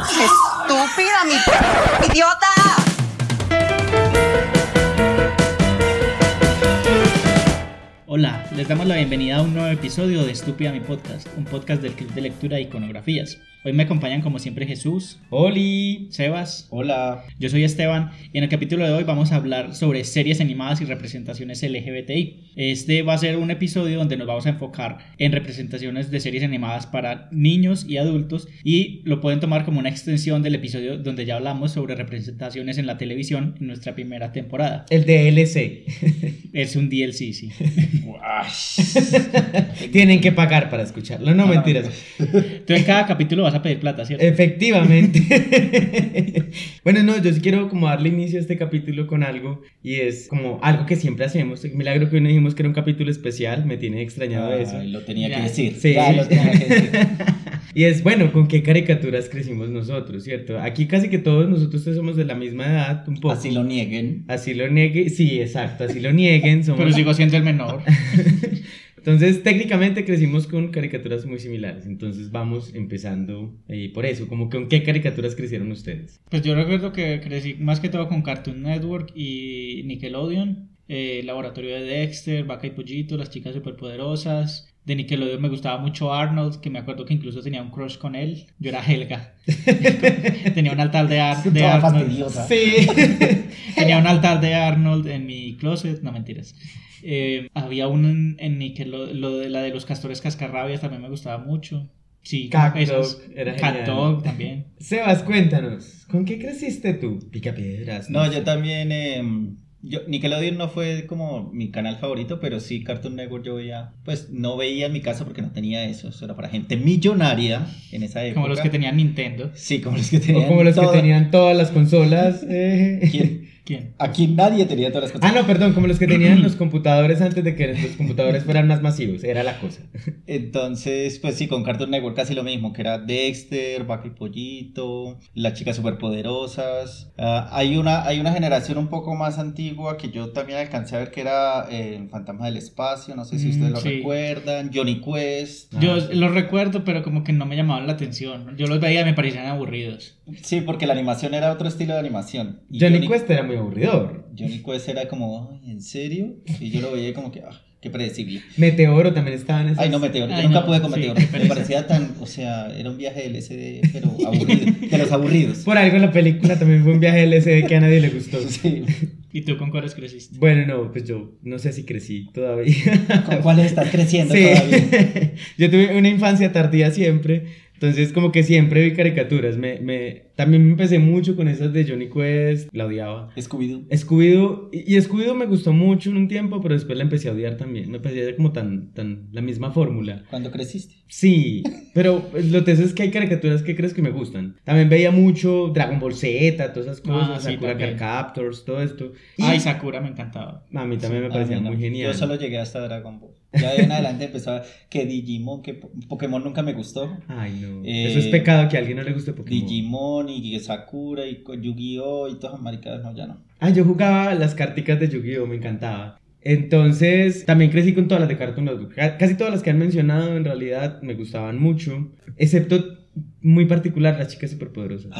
¡Estúpida, mi idiota! Hola, les damos la bienvenida a un nuevo episodio de Estúpida mi podcast, un podcast del Club de Lectura e Iconografías. Hoy me acompañan como siempre Jesús, Oli. Sebas, Hola. yo soy Esteban y en el capítulo de hoy vamos a hablar sobre series animadas y representaciones LGBTI. Este va a ser un episodio donde nos vamos a enfocar en representaciones de series animadas para niños y adultos y lo pueden tomar como una extensión del episodio donde ya hablamos sobre representaciones en la televisión en nuestra primera temporada. El DLC. Es un DLC, sí. Tienen que pagar para escucharlo. No, mentiras. Tú en cada capítulo vas a pedir plata, ¿cierto? Efectivamente. bueno, no, yo sí quiero como darle inicio a este capítulo con algo y es como algo que siempre hacemos. Milagro que hoy no dijimos que era un capítulo especial, me tiene extrañado eso. Ay, lo tenía Ya. que decir. Sí. Ya lo tenía que decir. Y es bueno, ¿con qué caricaturas crecimos nosotros, cierto? Aquí casi que todos nosotros somos de la misma edad, un poco. Así lo nieguen. Así lo niegue, sí, exacto, así lo nieguen. Somos... Pero sigo siendo el menor. Entonces, técnicamente crecimos con caricaturas muy similares. Entonces, vamos empezando eh, por eso. Como que con qué caricaturas crecieron ustedes. Pues yo recuerdo que crecí más que todo con Cartoon Network y Nickelodeon, eh, Laboratorio de Dexter, Vaca y Pollito, Las Chicas Superpoderosas. De Nickelodeon me gustaba mucho Arnold, que me acuerdo que incluso tenía un crush con él. Yo era Helga. tenía un altar de, Ar- de Arnold. fastidiosa. Sí. Tenía un altar de Arnold en mi closet, no mentiras. Eh, había uno en, en Nickelodeon, lo de la de los castores cascarrabias también me gustaba mucho. Sí, era Cat. Dog también. Sebas, cuéntanos. ¿Con qué creciste tú? Pica piedras. No, sé. yo también. eh, yo, Nickelodeon no fue como mi canal favorito, pero sí Cartoon Network yo veía. Pues no veía en mi casa porque no tenía eso. Eso era para gente millonaria en esa época. Como los que tenían Nintendo. Sí, como los que tenían. O como los todo- que tenían todas las consolas. eh. ¿Quién? ¿Quién? Aquí nadie tenía todas las Ah, cosas. no, perdón, como los que tenían los computadores antes de que los computadores fueran más masivos. Era la cosa. Entonces, pues sí, con Cartoon Network casi lo mismo, que era Dexter, y Pollito, Las Chicas Superpoderosas. Ah, hay, una, hay una generación un poco más antigua que yo también alcancé a ver que era eh, El Fantasma del Espacio, no sé si Mm, ustedes lo sí. recuerdan, Johnny Quest. Ah, Yo sí. los recuerdo, pero como que no me llamaban la atención. Yo los veía y me parecían aburridos. Sí, porque la animación era otro estilo de animación. Y Johnny Quest era muy aburridor. Johnny Quest era como, "Ay, ¿en serio? Y yo lo veía como que, ah, qué predecible. Meteoro también estaba en ese. Ay, no, Meteoro. Yo Ay, nunca no, pude con sí, Meteoro. Me parecía tan, o sea, era un viaje de LSD, pero aburrido. De los aburridos. Por algo la película también fue un viaje LSD que a nadie le gustó. Sí. ¿Y tú con cuáles creciste? Bueno, no, pues yo no sé si crecí todavía. ¿Con cuáles estás creciendo Sí. todavía? yo tuve una infancia tardía siempre. Entonces, como que siempre vi caricaturas. Me, me, también me empecé mucho con esas de Johnny Quest. La odiaba. Scooby-Doo. Scooby-Doo. Y, y Scooby-Doo me gustó mucho en un tiempo, pero después la empecé a odiar también. Me parecía como tan, tan la misma fórmula. ¿Cuándo creciste? Sí, pero pues, lo teso es que hay caricaturas que crees que me gustan. También veía mucho Dragon Ball Z, todas esas cosas, Ah, sí, Sakura. Card Captors, todo esto. Y Ay, Sakura me encantaba. a mí también me A parecía mí no. muy genial. Yo solo llegué hasta Dragon Ball. Ya de en adelante empezaba que Digimon, que Po- Pokémon nunca me gustó. Ay, no. Eh, Eso es pecado que a alguien no le guste Pokémon. Digimon y Sakura y Yu-Gi-Oh! y todas esas maricadas, no, ya no. Ah, yo jugaba las carticas de Yu-Gi-Oh! Me encantaba. Entonces, también crecí con todas las de Cartoon Network. Ca- Casi todas las que han mencionado en realidad me gustaban mucho. Excepto, muy particular, las chicas superpoderosas.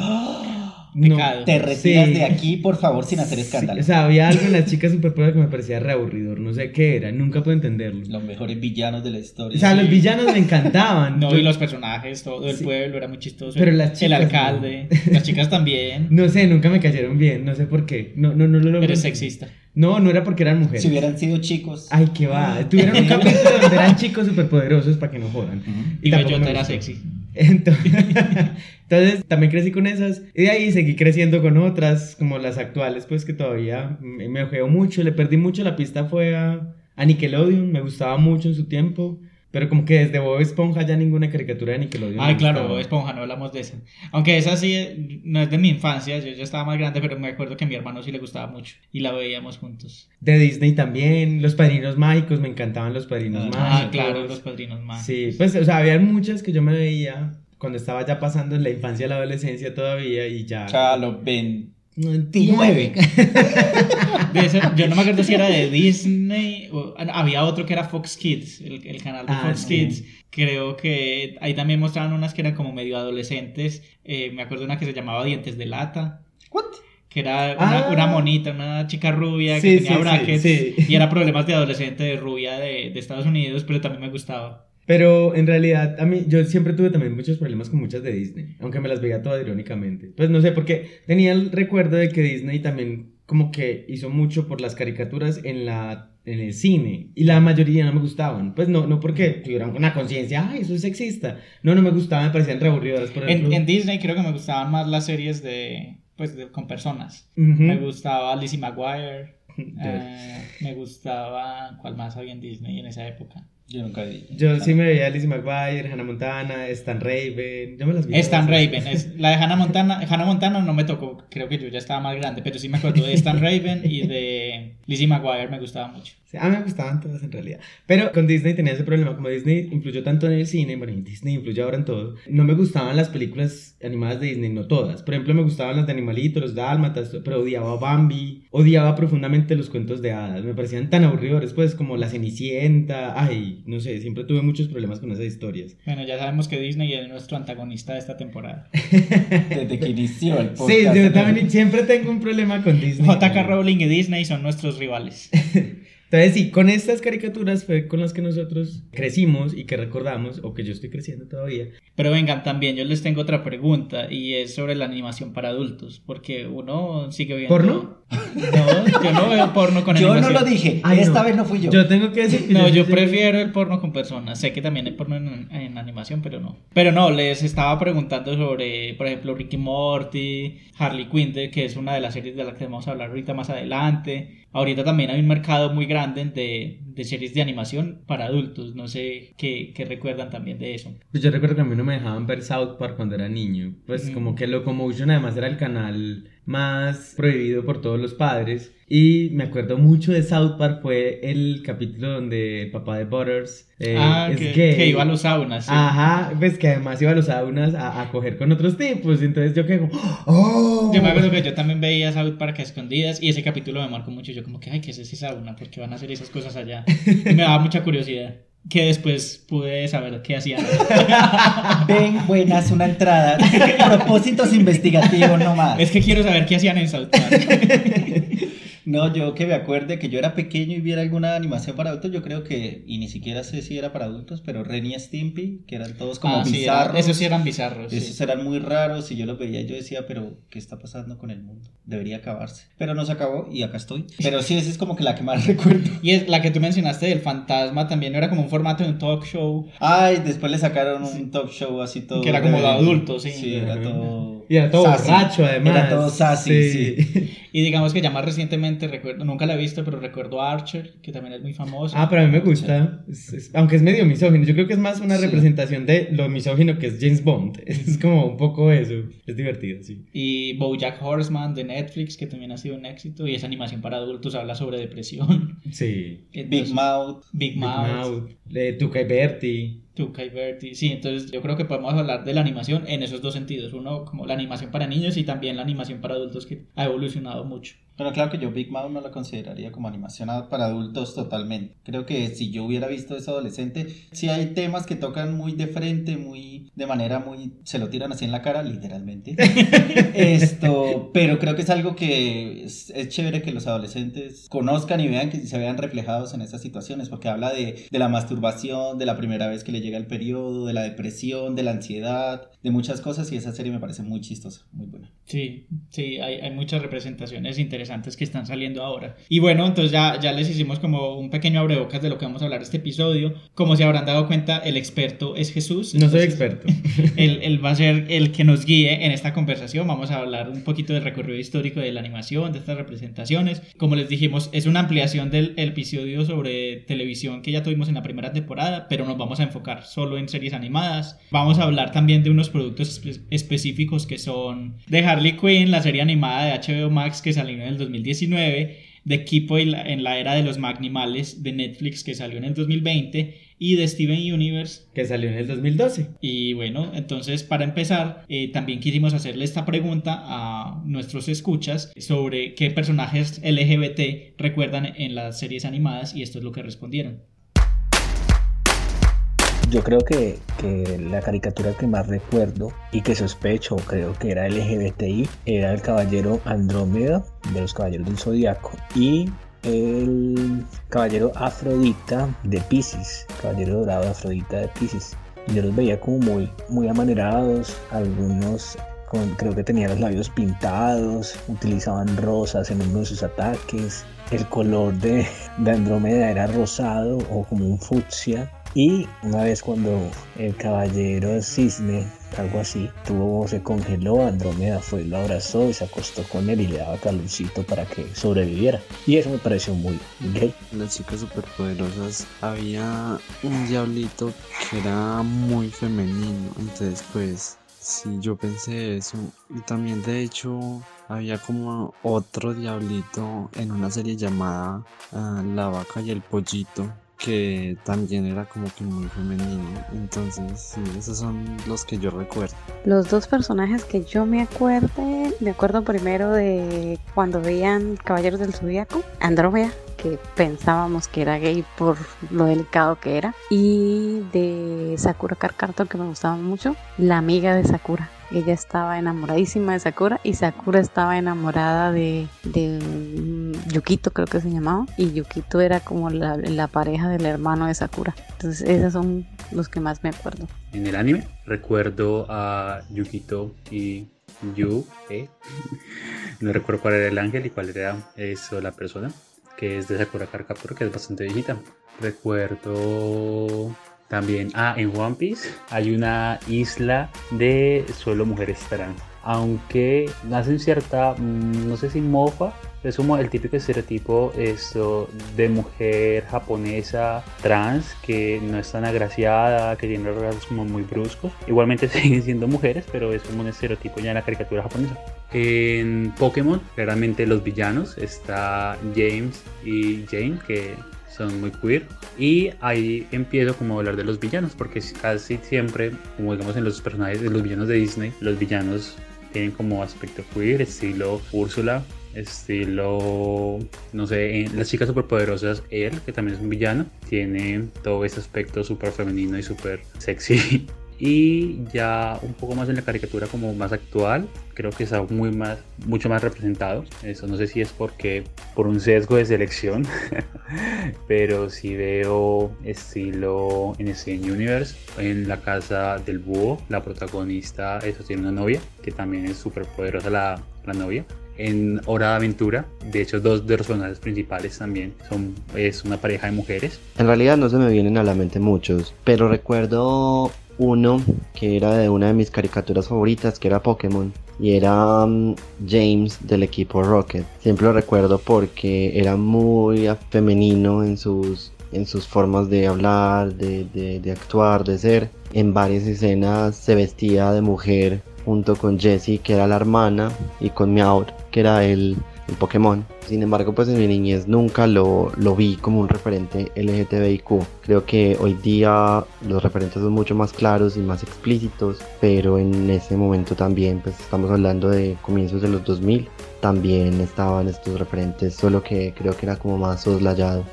No, Pecado. Te retiras sí. de aquí, por favor, sin hacer Sí, escándalo. o sea, había algo en las chicas superpoderosas que me parecía re aburridor. No sé qué era, nunca pude entenderlo. Los mejores villanos de la historia. O sea, los villanos me encantaban. No, Yo- y los personajes, todo el Sí. pueblo era muy chistoso. Pero las El chicas alcalde, las chicas también. No sé, nunca me cayeron bien, no sé por qué. No, no, no lo logro Eres sexista. No, no era porque eran mujeres. Si hubieran sido chicos. Ay, qué va. Tuvieron un capítulo donde eran chicos superpoderosos para que no jodan. Ujú. Y tampoco Bellota era sexy. Entonces, también crecí con esas. Y de ahí seguí creciendo con otras, como las actuales, pues que todavía me, me ojeo mucho. Le perdí mucho la pista fue a, a Nickelodeon. Me gustaba mucho en su tiempo. Pero como que desde Bob Esponja ya ninguna caricatura de Nickelodeon. Ay, claro. Bob Esponja, no hablamos de esa. Aunque esa sí no es de mi infancia, yo ya estaba más grande, pero me acuerdo que a mi hermano sí le gustaba mucho y la veíamos juntos. De Disney también. Los Padrinos Mágicos, me encantaban los Padrinos Ah, Mágicos. Ah, claro, los padrinos más. Sí, pues, o sea, había muchas que yo me veía cuando estaba ya pasando en la infancia y la adolescencia todavía y ya. O sea, los 29. 29. De yo no me acuerdo si era de Disney o ah, había otro que era Fox Kids, el, el canal de Ah, Fox sí. Kids, Creo que ahí también mostraban unas que eran como medio adolescentes. Eh, me acuerdo una que se llamaba Dientes de Lata. ¿What? Que era una, Ah. una monita, una chica rubia que tenía sí, brackets. sí, sí. Y era problemas de adolescente, de rubia de, de Estados Unidos, pero también me gustaba. Pero en realidad, a mí, yo siempre tuve también muchos problemas con muchas de Disney, aunque me las veía todas irónicamente. Pues no sé, porque tenía el recuerdo de que Disney también como que hizo mucho por las caricaturas en la en el cine y la mayoría no me gustaban. Pues no, no porque tuvieran una conciencia, ay, eso es sexista. No, no me gustaban, me parecían reaburridas. Por En, en Disney creo que me gustaban más las series de, pues, de- con personas. Me gustaba Lizzie McGuire. Eh, me gustaba. ¿Cuál más había en Disney en esa época? Yo nunca vi. Yo sí me veía a Lizzie McGuire, Hannah Montana, Stan Raven. Yo me las vi. Stan. Raven. Es, la de Hannah Montana, Hannah Montana no me tocó. Creo que yo ya estaba más grande. Pero sí me acuerdo de Stan Raven y de Lizzie McGuire. Me gustaba mucho. Sí, a mí me gustaban todas en realidad. Pero con Disney tenía ese problema. Como Disney influyó tanto en el cine, bueno, Disney influye ahora en todo. No me gustaban las películas animadas de Disney, no todas. Por ejemplo, me gustaban las de Animalitos, los Dálmatas, pero odiaba a Bambi. Odiaba profundamente los cuentos de hadas. Me parecían tan aburridores, pues, como La Cenicienta. Ay, no sé, siempre tuve muchos problemas con esas historias. Bueno, ya sabemos que Disney es nuestro antagonista de esta temporada. Desde que inició el podcast. Sí, yo también siempre tengo un problema con Disney. JK Rowling y Disney son nuestros rivales. Entonces, sí, con estas caricaturas fue con las que nosotros crecimos y que recordamos, o que yo estoy creciendo todavía. Pero vengan, también yo les tengo otra pregunta y es sobre la animación para adultos, porque uno sigue viendo... ¿Porno? No, yo no veo porno con Yo no animación. lo dije. Ay, Esta no. vez no fui yo. Yo tengo que decir que No, yo sí- prefiero el porno con personas. Sé que también hay porno en, en animación, pero no. Pero no, les estaba preguntando sobre, por ejemplo, Ricky Morty, Harley Quinn, que es una de las series de las que vamos a hablar ahorita más adelante. Ahorita también hay un mercado muy grande de, de series de animación para adultos. No sé qué, qué recuerdan también de eso. Pues yo recuerdo que a mí no me dejaban ver South Park cuando era niño. Pues Mm. como que Locomotion además era el canal más prohibido por todos los padres. Y me acuerdo mucho de South Park fue el capítulo donde el papá de Butters eh, ah, es que, gay. que iba a los saunas. sí. Ajá, pues que además iba a los saunas a, a coger con otros tipos. Entonces yo quedo, ¡oh! Yo me acuerdo que yo también veía South Park a escondidas y ese capítulo me marcó mucho. Yo como que, ay, ¿qué es ese sauna? ¿Por qué van a hacer esas cosas allá? Y me daba mucha curiosidad. Que después pude saber qué hacían. Ven, buenas, una entrada. Propósitos investigativos nomás. Es que quiero saber qué hacían en South Park. No, yo que me acuerde que yo era pequeño y viera alguna animación para adultos, yo creo que, y ni siquiera sé si era para adultos, pero Ren y Stimpy, que eran todos como Ah, sí, bizarros. esos sí eran bizarros. sí. Esos eran muy raros y yo los veía y yo decía, pero ¿qué está pasando con el mundo? Debería acabarse. Pero no se acabó y acá estoy. Pero sí, esa es como que la que más recuerdo. Y es la que tú mencionaste del fantasma también era como un formato de un talk show. Ay, después le sacaron un talk show así todo. Que era como de adultos, sí. Sí, era todo. Y era todo sassy. borracho además. Era todo sassy, sí. Y digamos que ya más recientemente, recuerdo, nunca la he visto, pero recuerdo a Archer, que también es muy famoso. Ah, pero a mí me gusta. Es- es- aunque es medio misógino. Yo creo que es más una Sí. representación de lo misógino que es James Bond. Es como un poco eso. Es divertido, sí. Y Bojack Horseman de Netflix, que también ha sido un éxito. Y esa animación para adultos habla sobre depresión. Sí. Big Mouth. Big Big Mouth. Mouth, eh, Tuca y Bertie. Y Bertie. Sí, entonces yo creo que podemos hablar de la animación en esos dos sentidos. Uno, como la animación para niños y también la animación para adultos que ha evolucionado mucho. Pero claro que yo Big Mouth no la consideraría como animación para adultos totalmente. Creo que si yo hubiera visto eso adolescente, sí hay temas que tocan muy de frente, muy de manera muy se lo tiran así en la cara, literalmente. Esto, pero creo que es algo que es, es chévere que los adolescentes conozcan y vean que se vean reflejados en esas situaciones, porque habla de, de la masturbación, de la primera vez que le llega el periodo, de la depresión, de la ansiedad, de muchas cosas y esa serie me parece muy chistosa, muy buena. Sí, sí, hay, hay muchas representaciones interesantes que están saliendo ahora. Y bueno, entonces ya, ya les hicimos como un pequeño abrebocas de lo que vamos a hablar este episodio. Como se habrán dado cuenta, el experto es Jesús. No soy experto. Él, él va a ser el que nos guíe en esta conversación. Vamos a hablar un poquito del recorrido histórico de la animación, de estas representaciones. Como les dijimos, es una ampliación del episodio sobre televisión que ya tuvimos en la primera temporada, pero nos vamos a enfocar solo en series animadas. Vamos a hablar también de unos productos espe- específicos que son de Harley Quinn, la serie animada de HBO Max que salió en el 2019, de Kipo en la, en la era de los Magnimales de Netflix que salió en el 2020 y de Steven Universe que salió en el 2012. y bueno, entonces para empezar, eh, también quisimos hacerle esta pregunta a nuestros escuchas sobre qué personajes LGBT recuerdan en las series animadas y esto es lo que respondieron. Yo creo que, que, la caricatura que más recuerdo y que sospecho, creo que era LGBTI, era el caballero Andrómeda de los Caballeros del Zodiaco y el caballero Afrodita de Pisces, caballero dorado Afrodita de Pisces. Yo los veía como muy, muy amanerados, algunos creo que tenían los labios pintados, utilizaban rosas en uno de sus ataques, el color de, de Andrómeda era rosado o como un fucsia. Y una vez cuando el caballero cisne, algo así, tuvo, se congeló, Andrómeda fue, lo abrazó y se acostó con él y le daba calorcito para que sobreviviera. Y eso me pareció muy gay. Las chicas superpoderosas había un diablito que era muy femenino, entonces pues Sí, yo pensé eso. Y también de hecho había como otro diablito en una serie llamada ah, La vaca y el pollito que también era como que muy femenino. Entonces, sí, esos son los que yo recuerdo. Los dos personajes que yo me acuerdo, me acuerdo primero de cuando veían Caballeros del Zodíaco, Andrómeda, que pensábamos que era gay por lo delicado que era, y de Sakura Carcarto, que me gustaba mucho, la amiga de Sakura. Ella estaba enamoradísima de Sakura y Sakura estaba enamorada de, de Yukito, creo que se llamaba, y Yukito era como la, la pareja del hermano de Sakura. Entonces, esos son los que más me acuerdo. En el anime recuerdo a Yukito y Yu, ¿eh? no recuerdo cuál era el ángel y cuál era eso la persona que es de Sakura Card que es bastante viejita. Recuerdo también, ah, en One Piece hay una isla de solo mujeres trans. Aunque hacen cierta, mm, no sé si mofa, es como el típico estereotipo esto de mujer japonesa trans que no es tan agraciada, que tiene rasgos como muy bruscos. Igualmente siguen siendo mujeres, pero es como un estereotipo ya en la caricatura japonesa. En Pokémon, claramente los villanos, está James y Jane, que son muy queer. Y ahí empiezo como a hablar de los villanos, porque casi siempre, como digamos en los personajes de los villanos de Disney, los villanos tienen como aspecto queer, estilo Úrsula, estilo, no sé, en las chicas superpoderosas, él, que también es un villano, tiene todo ese aspecto súper femenino y súper sexy y ya un poco más en la caricatura como más actual creo que está muy más mucho más representado eso no sé si es porque por un sesgo de selección pero si veo estilo en Steven Universe en la casa del búho la protagonista eso tiene una novia que también es súper poderosa la, la novia en Hora de Aventura. De hecho, dos de los personajes principales también son es una pareja de mujeres. En realidad no se me vienen a la mente muchos, pero recuerdo uno que era de una de mis caricaturas favoritas, que era Pokémon, y era mm, James del equipo Rocket. Siempre lo recuerdo porque era muy femenino en sus, en sus formas de hablar, de, de actuar, de ser. En varias escenas se vestía de mujer junto con Jessie, que era la hermana, y con Meowth, que era el, Pokémon. Sin embargo, pues en mi niñez nunca lo, lo, vi como un referente LGTBIQ. Creo que hoy día los referentes son mucho más claros y más explícitos, pero en ese momento también, pues estamos hablando de comienzos de los 2000, también estaban estos referentes, solo que creo que era como más soslayado.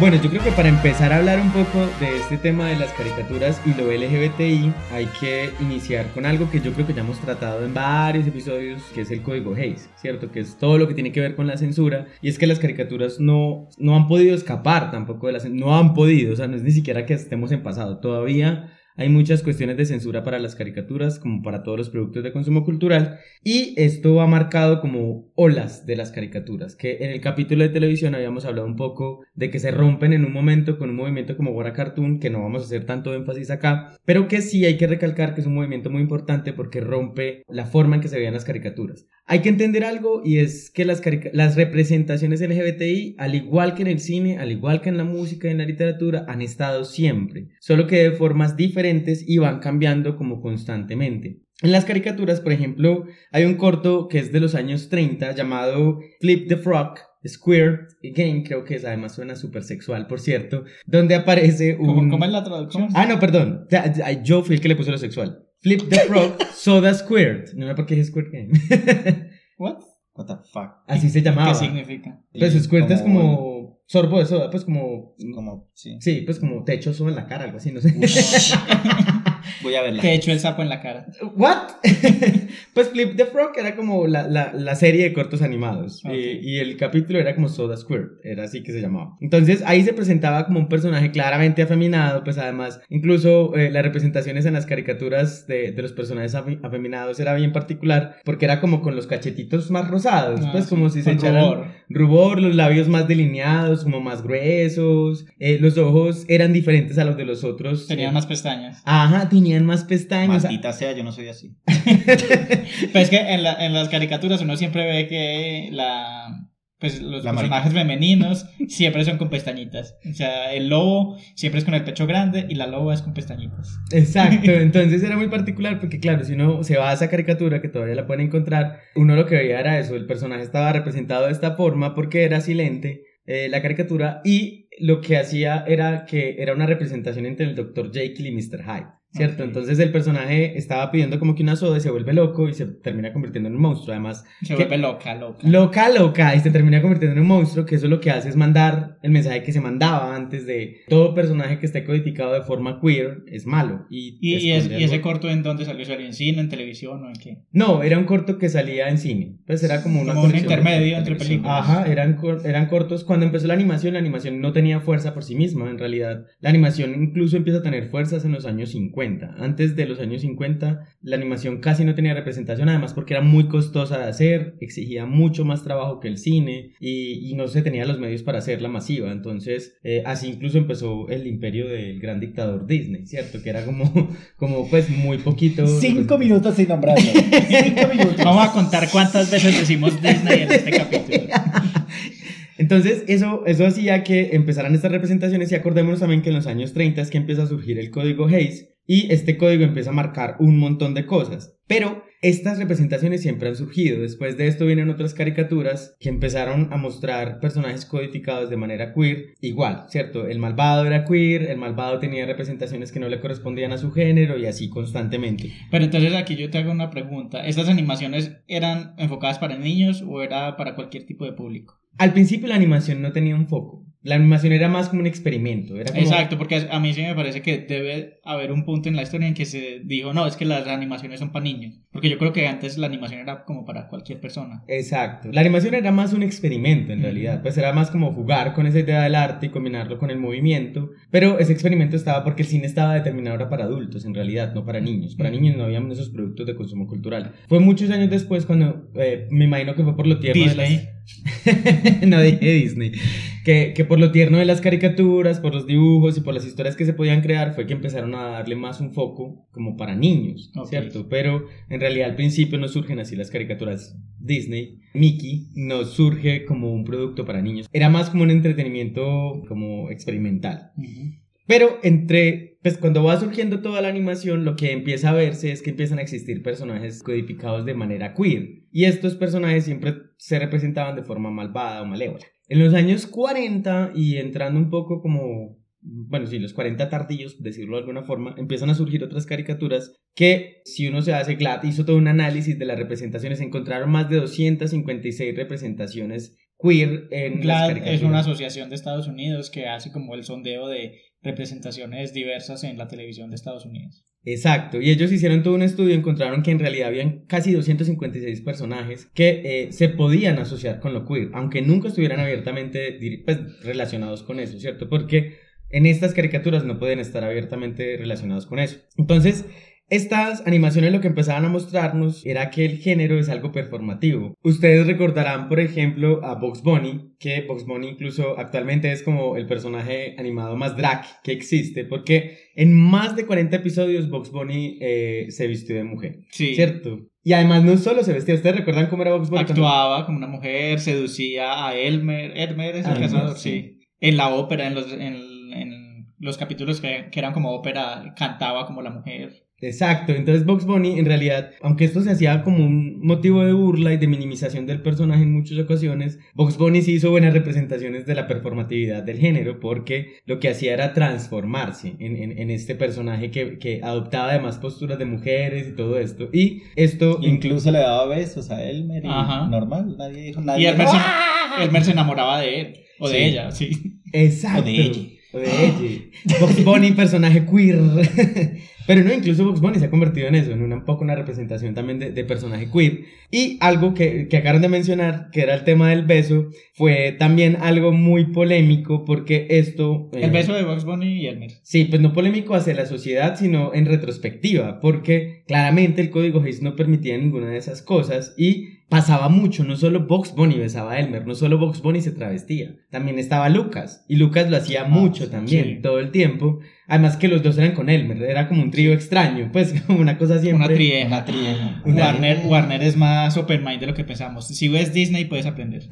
Bueno, yo creo que para empezar a hablar un poco de este tema de las caricaturas y lo LGBTI, hay que iniciar con algo que yo creo que ya hemos tratado en varios episodios, que es el código Hayes, ¿cierto? Que es todo lo que tiene que ver con la censura. Y es que las caricaturas no, no han podido escapar tampoco de la censura. No han podido, o sea, no es ni siquiera que estemos en pasado. Todavía hay muchas cuestiones de censura para las caricaturas, como para todos los productos de consumo cultural, y esto ha marcado como olas de las caricaturas, que en el capítulo de televisión habíamos hablado un poco de que se rompen en un momento con un movimiento como Guara Cartoon, que no vamos a hacer tanto énfasis acá, pero que sí hay que recalcar que es un movimiento muy importante porque rompe la forma en que se veían las caricaturas. Hay que entender algo y es que las, las representaciones LGBTI, al igual que en el cine, al igual que en la música y en la literatura, han estado siempre, solo que de formas diferentes y van cambiando como constantemente. En las caricaturas, por ejemplo, hay un corto que es de los años 30 llamado Flip the Frog, Square Game, creo que es, además suena súper sexual, por cierto, donde aparece un... ¿Cómo, es la traducción? Ah, no, perdón, yo fui el que le puso lo sexual. Flip the Frog, Soda Squared. No me por qué es Square Game. ¿What? What the fuck. Así se llamaba. ¿Qué significa? Pues squirt es como- como sorbo de soda, pues como... Como, sí. Sí, pues como te echo soda en la cara, algo así, no sé. Voy a verla. Te echó el sapo en la cara. ¿What? pues Flip the Frog era como la, la, la serie de cortos animados. Ok. eh, y el capítulo era como Soda Squirt, era así que se llamaba. Entonces ahí se presentaba como un personaje claramente afeminado, pues además, incluso eh, las representaciones en las caricaturas de, de los personajes afe- afeminados era bien particular, porque era como con los cachetitos más rosados, Ah, pues sí, como si se con echaran rubor. rubor, los labios más delineados, como más gruesos, eh, los ojos eran diferentes a los de los otros. Tenían eh, más pestañas. Ajá, tenían más pestañas. Maldita sea, yo no soy así. Pero es que en, la- en las caricaturas uno siempre ve que la, pues los La personajes femeninos siempre son con pestañitas. O sea, el lobo siempre es con el pecho grande y la loba es con pestañitas. Exacto, entonces era muy particular porque claro, si uno se va a esa caricatura que todavía la pueden encontrar, uno lo que veía era eso, el personaje estaba representado de esta forma porque era silente eh, la caricatura y lo que hacía era que era una representación entre el Dr. Jekyll y Mr. Hyde. ¿Cierto? Entonces el personaje estaba pidiendo como que una soda y se vuelve loco y se termina convirtiendo en un monstruo. Además, Se que- vuelve loca, loca. Loca, loca, y se termina convirtiendo en un monstruo, que eso lo que hace es mandar el mensaje que se mandaba antes de todo personaje que esté codificado de forma queer es malo. Y, ¿Y, y, es- esconde y ese corto en dónde salió? ¿Salió en cine, en televisión o en qué? No, era un corto que salía en cine. Pues era como una Como un intermedio entre películas. Ajá, eran, eran cortos. Cuando empezó la animación, la animación no tenía fuerza por sí misma. En realidad, la animación incluso empieza a tener fuerzas en los años 50. Antes de los años 50, la animación casi no tenía representación, además porque era muy costosa de hacer, exigía mucho más trabajo que el cine y, y no se tenía los medios para hacerla masiva. Entonces, eh, así incluso empezó el imperio del gran dictador Disney, ¿cierto? Que era como, como pues muy poquito. Cinco minutos sin nombrarlo. Cinco minutos. Vamos a contar cuántas veces decimos Disney en este capítulo. Entonces, eso, eso hacía que empezaran estas representaciones y acordémonos también que en los años 30 es que empieza a surgir el código Hayes y este código empieza a marcar un montón de cosas. Pero estas representaciones siempre han surgido. Después de esto vienen otras caricaturas que empezaron a mostrar personajes codificados de manera queer. Igual, ¿cierto? El malvado era queer, el malvado tenía representaciones que no le correspondían a su género y así constantemente. Pero entonces aquí yo te hago una pregunta. ¿Estas animaciones eran enfocadas para niños o era para cualquier tipo de público? Al principio la animación no tenía un foco. La animación era más como un experimento. Era como... Exacto, porque a mí sí me parece que debe haber un punto en la historia en que se dijo, no, es que las animaciones son para niños. Porque yo creo que antes la animación era como para cualquier persona. Exacto. La animación era más un experimento en realidad, pues era más como jugar con esa idea del arte y combinarlo con el movimiento, pero ese experimento estaba porque el cine estaba determinado era para adultos en realidad, no para niños. Para niños no habían esos productos de consumo cultural. Fue muchos años después cuando eh, me imagino que fue por lo tierno Disney. de las... no dije Disney. Que, que por lo tierno de las caricaturas, por los dibujos y por las historias que se podían crear fue que empezaron a darle más un foco como para niños, Ok. ¿cierto? Pero en realidad al principio no surgen así las caricaturas Disney. Mickey no surge como un producto para niños. Era más como un entretenimiento como experimental. Pero entre, pues cuando va surgiendo toda la animación, lo que empieza a verse es que empiezan a existir personajes codificados de manera queer. Y estos personajes siempre se representaban de forma malvada o malévola. En los años 40 y entrando un poco como, bueno, sí, los 40 tardíos, decirlo de alguna forma, empiezan a surgir otras caricaturas que, si uno se hace GLAD, hizo todo un análisis de las representaciones, encontraron más de 256 representaciones queer en las GLAD caricaturas. es una asociación de Estados Unidos que hace como el sondeo de representaciones diversas en la televisión de Estados Unidos. Exacto, y ellos hicieron todo un estudio y encontraron que en realidad habían casi 256 personajes que eh, se podían asociar con lo queer, aunque nunca estuvieran abiertamente pues, relacionados con eso, ¿cierto? Porque en estas caricaturas no pueden estar abiertamente relacionados con eso. Entonces, estas animaciones lo que empezaban a mostrarnos era que el género es algo performativo. Ustedes recordarán, por ejemplo, a Box Bunny, que Box Bunny incluso actualmente es como el personaje animado más drag que existe, porque en más de 40 episodios Box Bunny eh, se vistió de mujer, Sí. ¿cierto? Y además no solo se vestía, ¿ustedes recuerdan cómo era Box Bunny? Actuaba como una mujer, seducía a Elmer. Elmer es el Elmer, cazador, sí. sí. En la ópera, en los, en, en los capítulos que, que eran como ópera, cantaba como la mujer. Exacto, entonces Box Bunny en realidad, aunque esto se hacía como un motivo de burla y de minimización del personaje en muchas ocasiones, Box Bunny sí hizo buenas representaciones de la performatividad del género porque lo que hacía era transformarse en, en, en este personaje que, que, adoptaba además posturas de mujeres y todo esto. Y esto... Incluso le daba besos a Elmer y Ajá. normal, nadie dijo nadie. Y Elmer dijo, se. Elmer se enamoraba de él. O de ella, sí. Exacto. O de ella. O de ella. Box Bunny, personaje queer. Pero no, incluso Box Bunny se ha convertido en eso, en una, un poco una representación también de, de personaje queer. Y algo que, que acaban de mencionar, que era el tema del beso, fue también algo muy polémico porque esto... eh, El beso de Box Bunny y Elmer. Sí, pues no polémico hacia la sociedad, sino en retrospectiva, porque claramente el código Hayes no permitía ninguna de esas cosas y pasaba mucho, no solo Box Bunny besaba a Elmer, no solo Box Bunny se travestía, también estaba Lucas, y Lucas lo hacía mucho también, sí. todo el tiempo, además que los dos eran con Elmer, era como un trío extraño, pues como una cosa siempre... Una trieja. Una trieja. Warner, Warner es más open mind de lo que pensamos. Si ves Disney puedes aprender.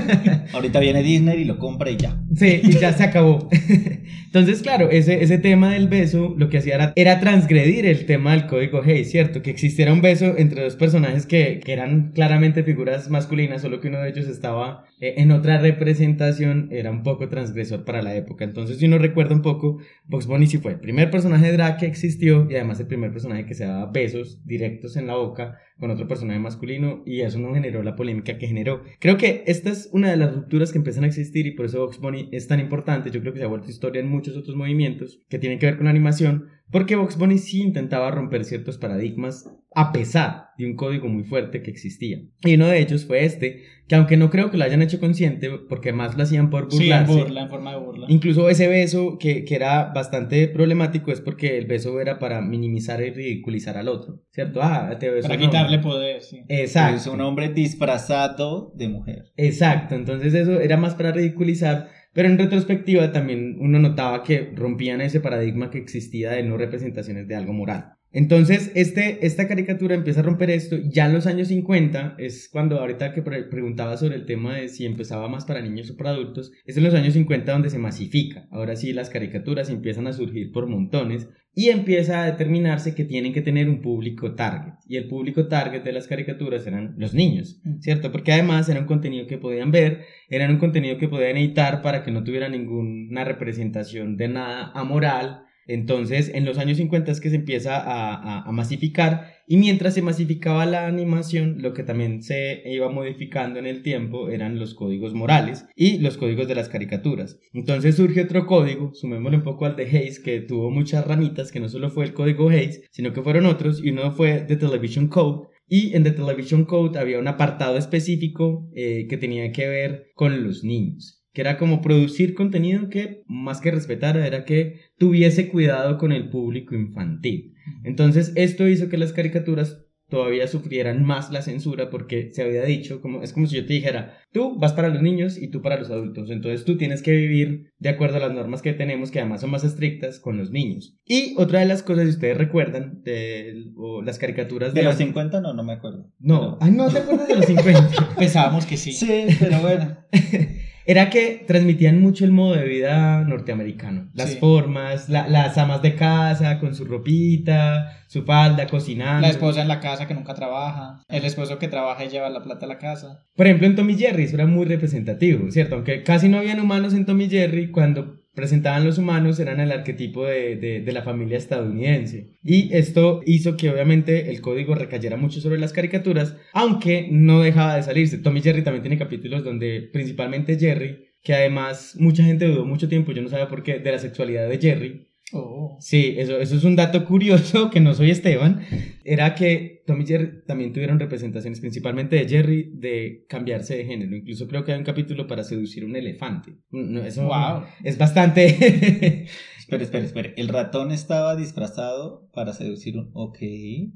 Ahorita viene Disney y lo compra y ya. Sí, y ya se acabó. Entonces, claro, ese, ese tema del beso lo que hacía era, era transgredir el tema del código Hayes, ¿cierto? Que existiera un beso entre dos personajes que, que eran claramente figuras masculinas, solo que uno de ellos estaba en otra representación, era un poco transgresor para la época. Entonces, si uno recuerda un poco, Box Bunny sí fue el primer personaje de drag que existió y además el primer personaje que se daba besos directos en la boca con otro personaje masculino y eso no generó la polémica que generó. Creo que esta es una de las rupturas que empiezan a existir y por eso Box Bunny es tan importante. Yo creo que se ha vuelto historia en muchos otros movimientos que tienen que ver con la animación porque Box Bunny sí intentaba romper ciertos paradigmas a pesar de un código muy fuerte que existía. Y uno de ellos fue este, que aunque no creo que lo hayan hecho consciente, porque más lo hacían por Sí, en burlarse, burla, en forma de burla. Incluso ese beso que, que era bastante problemático es porque el beso era para minimizar y ridiculizar al otro, ¿cierto? Ah, te beso. Para quitarle poder, sí. Exacto. Es un hombre disfrazado de mujer. Exacto, entonces eso era más para ridiculizar, pero en retrospectiva también uno notaba que rompían ese paradigma que existía de no representaciones de algo moral. Entonces, este, esta caricatura empieza a romper esto ya en los años 50, es cuando ahorita que pre- preguntaba sobre el tema de si empezaba más para niños o para adultos, es en los años 50 donde se masifica. Ahora sí, las caricaturas empiezan a surgir por montones y empieza a determinarse que tienen que tener un público target. Y el público target de las caricaturas eran los niños, ¿cierto? Porque además era un contenido que podían ver, era un contenido que podían editar para que no tuviera ninguna representación de nada amoral. Entonces, en los años 50 es que se empieza a, masificar y mientras se masificaba la animación, lo que también se iba modificando en el tiempo eran los códigos morales y los códigos de las caricaturas. Entonces surge otro código, sumémosle un poco al de Hayes, que tuvo muchas ramitas, que no solo fue el código Hayes, sino que fueron otros, y uno fue The Television Code, y en The Television Code había un apartado específico eh, que tenía que ver con los niños que era como producir contenido que más que respetara era que tuviese cuidado con el público infantil. Entonces esto hizo que las caricaturas todavía sufrieran más la censura porque se había dicho, como, es como si yo te dijera, tú vas para los niños y tú para los adultos, entonces tú tienes que vivir de acuerdo a las normas que tenemos, que además son más estrictas con los niños. Y otra de las cosas, si ustedes recuerdan, de o las caricaturas De los las- 50 no, no me acuerdo. No, ay, no te acuerdas de los 50. Pensábamos que sí. Sí, pero bueno. Era que transmitían mucho el modo de vida norteamericano. Las Sí. formas, la- las amas de casa con su ropita, su falda, cocinando. La esposa en la casa que nunca trabaja. El esposo que trabaja y lleva la plata a la casa. Por ejemplo, en Tommy Jerry eso era muy representativo, ¿cierto? Aunque casi no habían humanos en Tommy Jerry, cuando presentaban los humanos eran el arquetipo de, de- de la familia estadounidense. Y esto hizo que obviamente el código recayera mucho sobre las caricaturas, aunque no dejaba de salirse. Tommy Jerry también tiene capítulos donde principalmente Jerry, que además mucha gente dudó mucho tiempo, yo no sabía por qué, de la sexualidad de Jerry. Oh. Sí, eso, eso es un dato curioso, que no soy Esteban, era que Tom y Jerry también tuvieron representaciones, principalmente de Jerry, de cambiarse de género. Incluso creo que hay un capítulo para seducir un elefante. No, eso Wow. es bastante... Espera, espera, espera. El ratón estaba disfrazado para seducir un. Ok.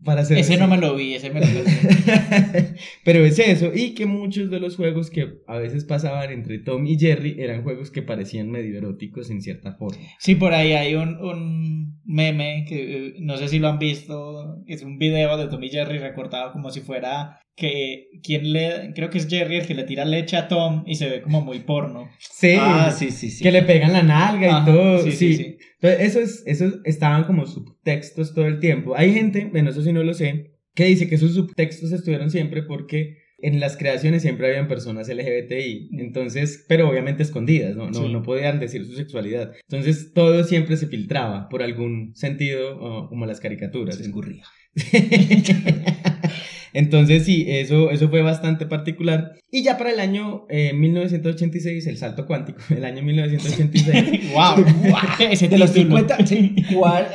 para seducir. Ese no me lo vi, ese me lo vi. Pero es eso, y que muchos de los juegos que a veces pasaban entre Tom y Jerry eran juegos que parecían medio eróticos en cierta forma. Sí, por ahí hay un, un meme que eh, no sé si lo han visto. Es un video de Tom y Jerry recortado como si fuera que quien le creo que es Jerry el que le tira leche a Tom y se ve como muy porno. Sí, Ah, sí, sí, sí. que le pegan la nalga y todo. sí, sí, sí, sí. Entonces, eso es, eso estaban como subtextos todo el tiempo. Hay gente, bueno, eso sí no lo sé, que dice que esos subtextos estuvieron siempre porque en las creaciones siempre habían personas LGBTI, entonces, pero obviamente escondidas, ¿no? No, Sí. no podían decir su sexualidad. Entonces, todo siempre se filtraba por algún sentido, o como las caricaturas. Se escurría. Entonces sí, eso, eso fue bastante particular. Y ya para el año eh, 1986, el salto cuántico, el año 1986, ¡Wow! Ese De los título. 50, sí, igual,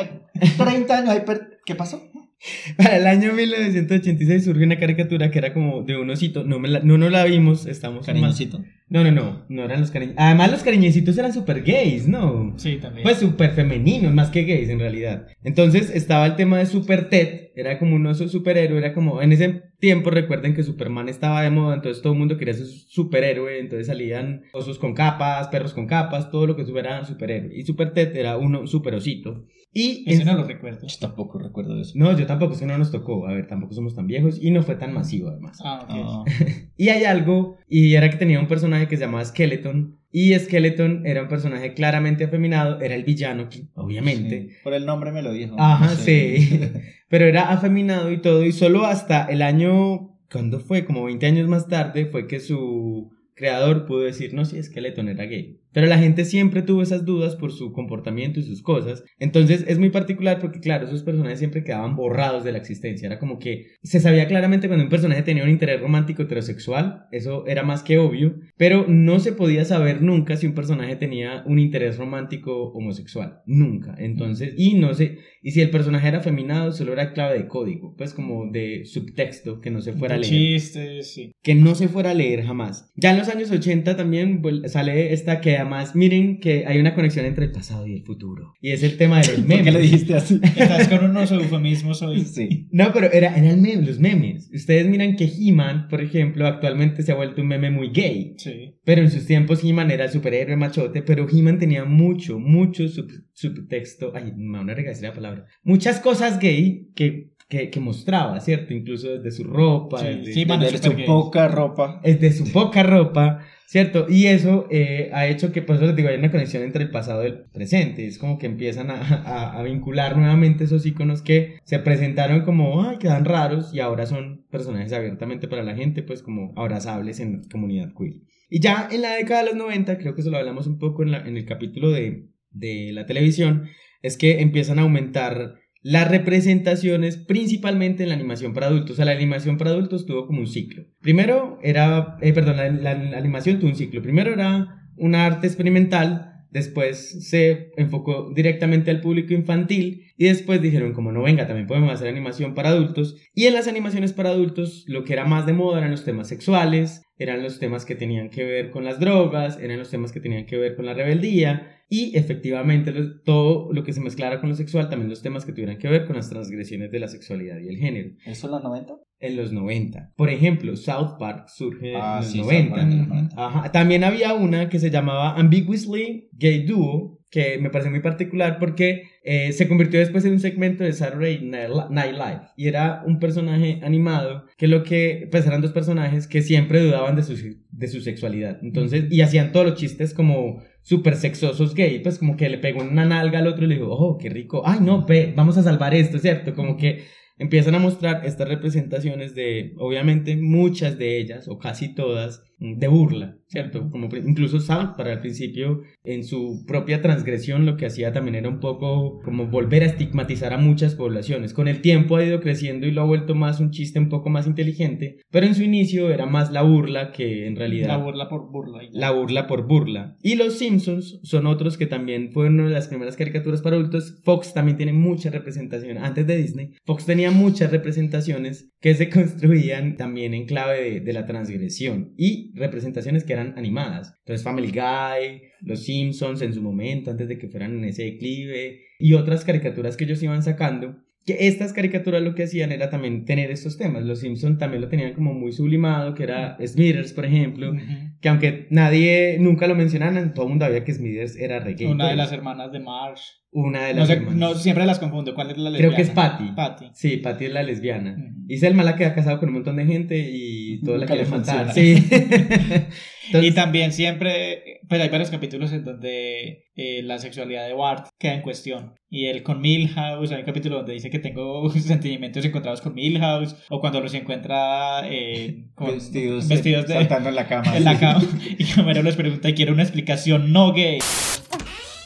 30 años, ahí per- ¿qué pasó? para el año 1986 surge una caricatura que era como de un osito, no, me la, no, no la vimos, estamos... Cariñosito. No, no, no, no eran los cariños. Además los cariñecitos eran súper gays, ¿no? Sí, también. Pues súper femeninos, más que gays en realidad. Entonces estaba el tema de Super Ted, era como un oso superhéroe, era como, en ese tiempo recuerden que Superman estaba de moda, entonces todo el mundo quería ser superhéroe, entonces salían osos con capas, perros con capas, todo lo que fuera superhéroe. Y Super Ted era uno super osito. Y en- no lo recuerdo. Yo tampoco recuerdo eso. no, yo tampoco, es que no nos tocó, a ver, tampoco somos tan viejos y no fue tan masivo además. Ah, ok. Ah, Y hay algo, y era que tenía un personaje que se llamaba Skeleton, y Skeleton era un personaje claramente afeminado, era el villano, obviamente. sí, Por el nombre me lo dijo. Ajá, sí. Pero era afeminado y todo, y solo hasta el año, ¿cuándo fue? Como 20 años más tarde, fue que su creador pudo decir, no, si Skeleton era gay. Pero la gente siempre tuvo esas dudas por su comportamiento y sus cosas. Entonces es muy particular porque, claro, esos personajes siempre quedaban borrados de la existencia. Era como que se sabía claramente cuando un personaje tenía un interés romántico heterosexual, eso era más que obvio, pero no se podía saber nunca si un personaje tenía un interés romántico homosexual. Nunca. Entonces, y no sé, y si el personaje era afeminado, solo era clave de código, pues como de subtexto que no se fuera a leer Chistes, sí. que no se fuera a leer jamás. Ya en los años 80 también sale esta que además miren que hay una conexión entre el pasado y el futuro. Y es el tema de los ¿Por memes. qué le dijiste así? Estás con unos eufemismos hoy. Sí. No, pero era, eran mem- los memes. Ustedes miran que He-Man, por ejemplo, actualmente se ha vuelto un meme muy gay. Sí. Pero en sus tiempos He-Man era el superhéroe machote, pero He-Man tenía mucho, mucho sub- subtexto. Ay, me van a regalar la palabra. Muchas cosas gay que, que, que mostraba, ¿cierto? Incluso desde su ropa. Sí, desde- He-Man es De súper su gay. poca ropa. es de su poca ropa, ¿cierto? Y eso eh, ha hecho que, por eso les digo, hay una conexión entre el pasado y el presente. Es como que empiezan a, a- a vincular nuevamente esos iconos que se presentaron como, ay, quedan raros y ahora son personajes abiertamente para la gente, pues como abrazables en comunidad queer. Y ya en la década de los 90, creo que eso lo hablamos un poco en, la- en el capítulo de, de la televisión, es que empiezan a aumentar las representaciones principalmente en la animación para adultos. O sea, la animación para adultos tuvo como un ciclo. Primero era, eh, perdón, la, la- animación tuvo un ciclo. Primero era un arte experimental, después se enfocó directamente al público infantil y después dijeron como no venga, también podemos hacer animación para adultos. Y en las animaciones para adultos lo que era más de moda eran los temas sexuales, eran los temas que tenían que ver con las drogas, eran los temas que tenían que ver con la rebeldía y efectivamente todo lo que se mezclara con lo sexual, también los temas que tuvieran que ver con las transgresiones de la sexualidad y el género. ¿Eso en los 90? En los 90. Por ejemplo, South Park surge Ah, en los sí, South 90. Park en los 90. Ajá. También había una que se llamaba Ambiguously Gay Duo, que me parece muy particular porque eh, se convirtió después en un segmento de Saturday Night Live y era un personaje animado que lo que, pues eran dos personajes que siempre dudaban de su, de su sexualidad. Entonces, y hacían todos los chistes como súper sexosos gay, pues como que le pegó una nalga al otro y le dijo, oh, qué rico, ay no, ve, vamos a salvar esto, ¿cierto? Como que empiezan a mostrar estas representaciones de, obviamente, muchas de ellas, o casi todas, de burla, ¿cierto? Como incluso South para el principio, en su propia transgresión, lo que hacía también era un poco como volver a estigmatizar a muchas poblaciones. Con el tiempo ha ido creciendo y lo ha vuelto más un chiste un poco más inteligente, pero en su inicio era más la burla que en realidad La burla por burla. ya. la burla por burla. Y los Simpsons son otros que también fueron una de las primeras caricaturas para adultos. Fox también tiene mucha representación. Antes de Disney, Fox tenía muchas representaciones que se construían también en clave de, de la transgresión y representaciones que eran animadas. Entonces Family Guy, Los Simpsons en su momento, antes de que fueran en ese declive, y otras caricaturas que ellos iban sacando. Que estas caricaturas lo que hacían era también tener estos temas. Los Simpsons también lo tenían como muy sublimado, que era Smithers, por ejemplo, que aunque nadie nunca lo mencionaran, todo el mundo sabía que Smithers era reggae. Una de pues. las hermanas de Marsh. Una de No, las sé, hermanas. no, siempre las confundo. ¿Cuál es la lesbiana? Creo que es Patty. Patty. Sí, Patty es la lesbiana. Ujú. Y Selma la que ha casado con un montón de gente y todo la quiere le matar. funciona. Sí. Y Entonces, también siempre Pues hay varios capítulos en donde eh, la sexualidad de Bart queda en cuestión. Y él con Milhouse, hay un capítulo donde dice que tengo sentimientos encontrados con Milhouse, o cuando los encuentra eh, con Vestidos, vestidos de, saltando en la cama. en la cama. Y Homero les pregunta, quiero una explicación no gay.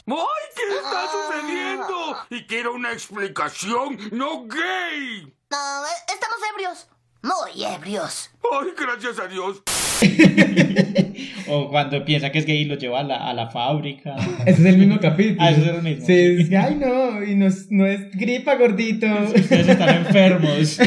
¡Ay, qué está sucediendo! Y quiero una explicación no gay. No, estamos ebrios. Muy ebrios. ¡Ay, gracias a Dios! O cuando piensa que es gay y lo lleva a la, a la fábrica. Ese es el mismo capítulo. Ah, ese es el mismo, Sí, sí. es que, ay, no, y no es, no es gripa, gordito. Ustedes están enfermos.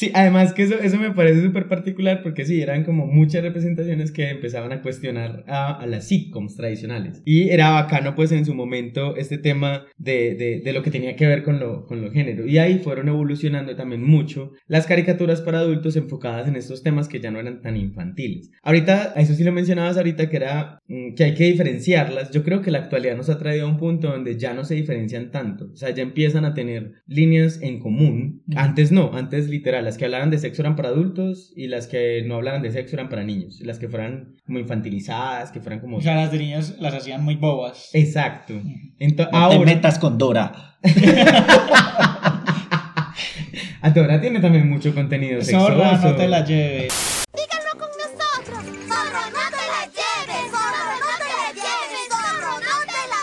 Sí, además que eso, eso me parece súper particular porque sí, eran como muchas representaciones que empezaban a cuestionar a, a las sitcoms tradicionales. Y era bacano pues en su momento este tema de, de, de lo que tenía que ver con lo, con lo género. Y ahí fueron evolucionando también mucho las caricaturas para adultos enfocadas en estos temas que ya no eran tan infantiles. Ahorita, eso sí lo mencionabas ahorita que era mm, que hay que diferenciarlas. Yo creo que la actualidad nos ha traído a un punto donde ya no se diferencian tanto. O sea, ya empiezan a tener líneas en común. Antes no, antes literal, las que hablaran de sexo eran para adultos y las que no hablaran de sexo eran para niños. Las que fueran como infantilizadas, que fueran como... O sea, las de niños las hacían muy bobas. Exacto. Ento- No te metas con Dora. Adora tiene también mucho contenido sexoso. Zorra, no te la lleves. Díganlo con nosotros. Zorro, no te la lleves. Zorro, no te la lleves. Zorro, no te la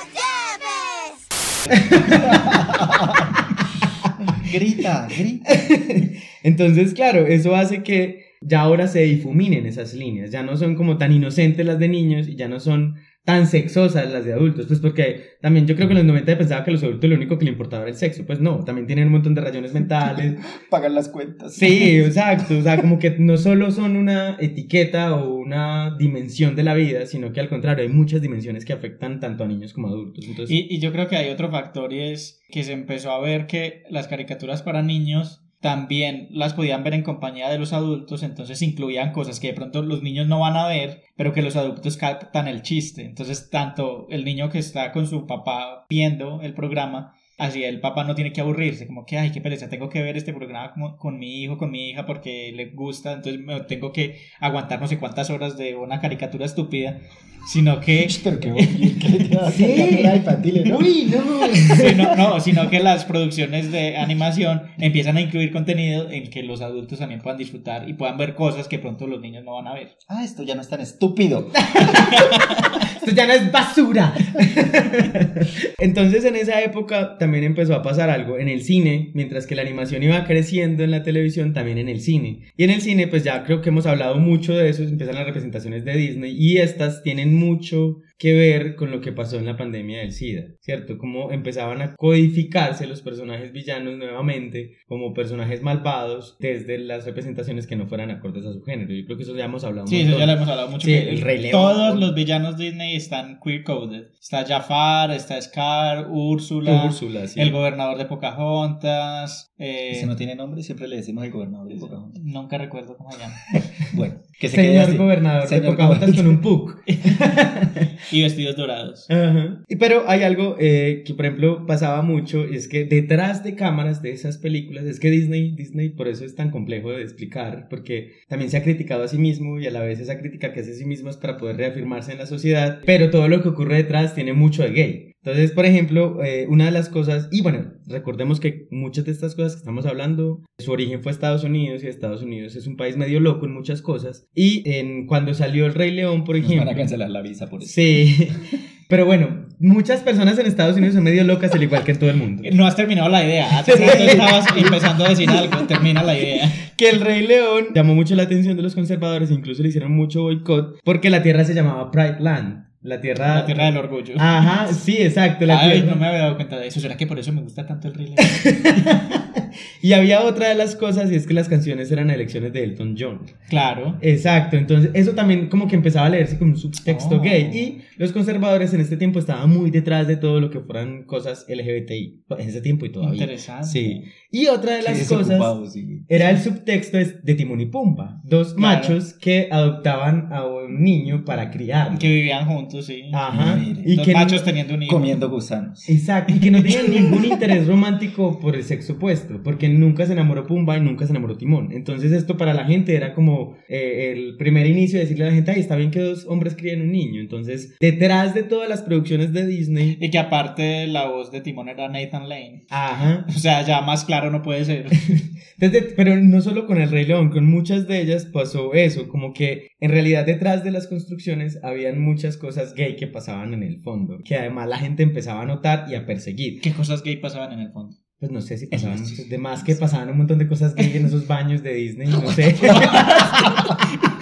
lleves. Grita, grita. Entonces, claro, eso hace que ya ahora se difuminen esas líneas, ya no son como tan inocentes las de niños y ya no son tan sexosas las de adultos, pues porque también yo creo que en los 90 pensaba que a los adultos lo único que le importaba era el sexo, pues no, también tienen un montón de rayones mentales, Pagan las cuentas. sí, exacto, o sea, como que no solo son una etiqueta o una dimensión de la vida, sino que al contrario, hay muchas dimensiones que afectan tanto a niños como a adultos, entonces... Y, y yo creo que hay otro factor y es que se empezó a ver que las caricaturas para niños también las podían ver en compañía de los adultos, entonces incluían cosas que de pronto los niños no van a ver, pero que los adultos captan el chiste. Entonces, tanto el niño que está con su papá viendo el programa, así el papá no tiene que aburrirse, como que, ay, qué pereza, tengo que ver este programa como- con mi hijo, con mi hija, porque le gusta, entonces me tengo que aguantar no sé cuántas horas de una caricatura estúpida, sino que... Pero qué ¿no? Uy, no. sino, no, sino que las producciones de animación empiezan a incluir contenido en que los adultos también puedan disfrutar y puedan ver cosas que pronto los niños no van a ver. Ah, esto ya no es tan estúpido. Esto ya no es basura. Entonces en esa época también empezó a pasar algo en el cine, mientras que la animación iba creciendo en la televisión, también en el cine. Y en el cine pues ya creo que hemos hablado mucho de eso, empiezan las representaciones de Disney y estas tienen mucho que ver con lo que pasó en la pandemia del SIDA, ¿cierto? Como empezaban a codificarse los personajes villanos nuevamente como personajes malvados desde las representaciones que no fueran acordes a su género. Yo creo que eso ya hemos hablado un Sí, eso ya lo hemos hablado mucho. Sí, que el Rey León. Todos los villanos Disney están queer coded. Está Jafar, está Scar, Úrsula, Úrsula, sí. el gobernador de Pocahontas. eh, Si no tiene nombre, siempre le decimos al gobernador de Pocahontas. Nunca recuerdo cómo se llama. Bueno, que se quede Señor así. gobernador de Señor Pocahontas con un puck. y vestidos dorados. Ajá. Y Pero hay algo eh, que, por ejemplo, pasaba mucho, es que detrás de cámaras de esas películas, es que Disney, Disney por eso es tan complejo de explicar, porque también se ha criticado a sí mismo y a la vez esa crítica que hace a sí mismo es para poder reafirmarse en la sociedad, pero todo lo que ocurre detrás tiene mucho de gay. Entonces, por ejemplo, eh, una de las cosas, y bueno, recordemos que muchas de estas cosas que estamos hablando, su origen fue Estados Unidos y Estados Unidos es un país medio loco en muchas cosas. Y en, cuando salió El Rey León, por Nos ejemplo... van a cancelar la visa por eso. Sí. Pero bueno, muchas personas en Estados Unidos son medio locas, al igual que en todo el mundo. No has terminado la idea. Hace rato estabas empezando a decir algo. Termina la idea. Que el Rey León llamó mucho la atención de los conservadores, incluso le hicieron mucho boicot, porque la tierra se llamaba Pride Land. La tierra. La tierra del orgullo. Ajá, sí, exacto. La Ay, tierra- no me había dado cuenta de eso. ¿Será que por eso me gusta tanto el Rey León? Y había otra de las cosas, y es que las canciones eran elecciones de Elton John. Claro. Exacto, entonces eso también como que empezaba a leerse como un subtexto Oh. gay y los conservadores en este tiempo estaban muy detrás de todo lo que fueran cosas LGBTI, en ese tiempo y todavía. Interesante. Sí. Y otra de las cosas sí. era el subtexto es de Timón y Pumba, dos Claro. machos que adoptaban a un niño para criarlo. Que vivían juntos. Sí. Ajá. Mire, Y Dos que machos teniendo un hijo. Comiendo gusanos. Exacto, y que no tenían ningún interés romántico por el sexo opuesto, porque nunca se enamoró Pumba y nunca se enamoró Timón. Entonces esto para la gente era como eh, el primer inicio de decirle a la gente, ay, está bien que dos hombres críen un niño. Entonces, detrás de todas las producciones de Disney, Y que aparte la voz de Timón era Nathan Lane. ajá, O sea, ya más claro no puede ser. Entonces, pero no solo con el Rey León, con muchas de ellas pasó eso, como que en realidad detrás de las construcciones habían muchas cosas gay que pasaban en el fondo, que además la gente empezaba a notar y a perseguir. ¿Qué cosas gay pasaban en el fondo? Pues no sé si pasaban de más que pasaban un montón de cosas gay en esos baños de Disney, no sé.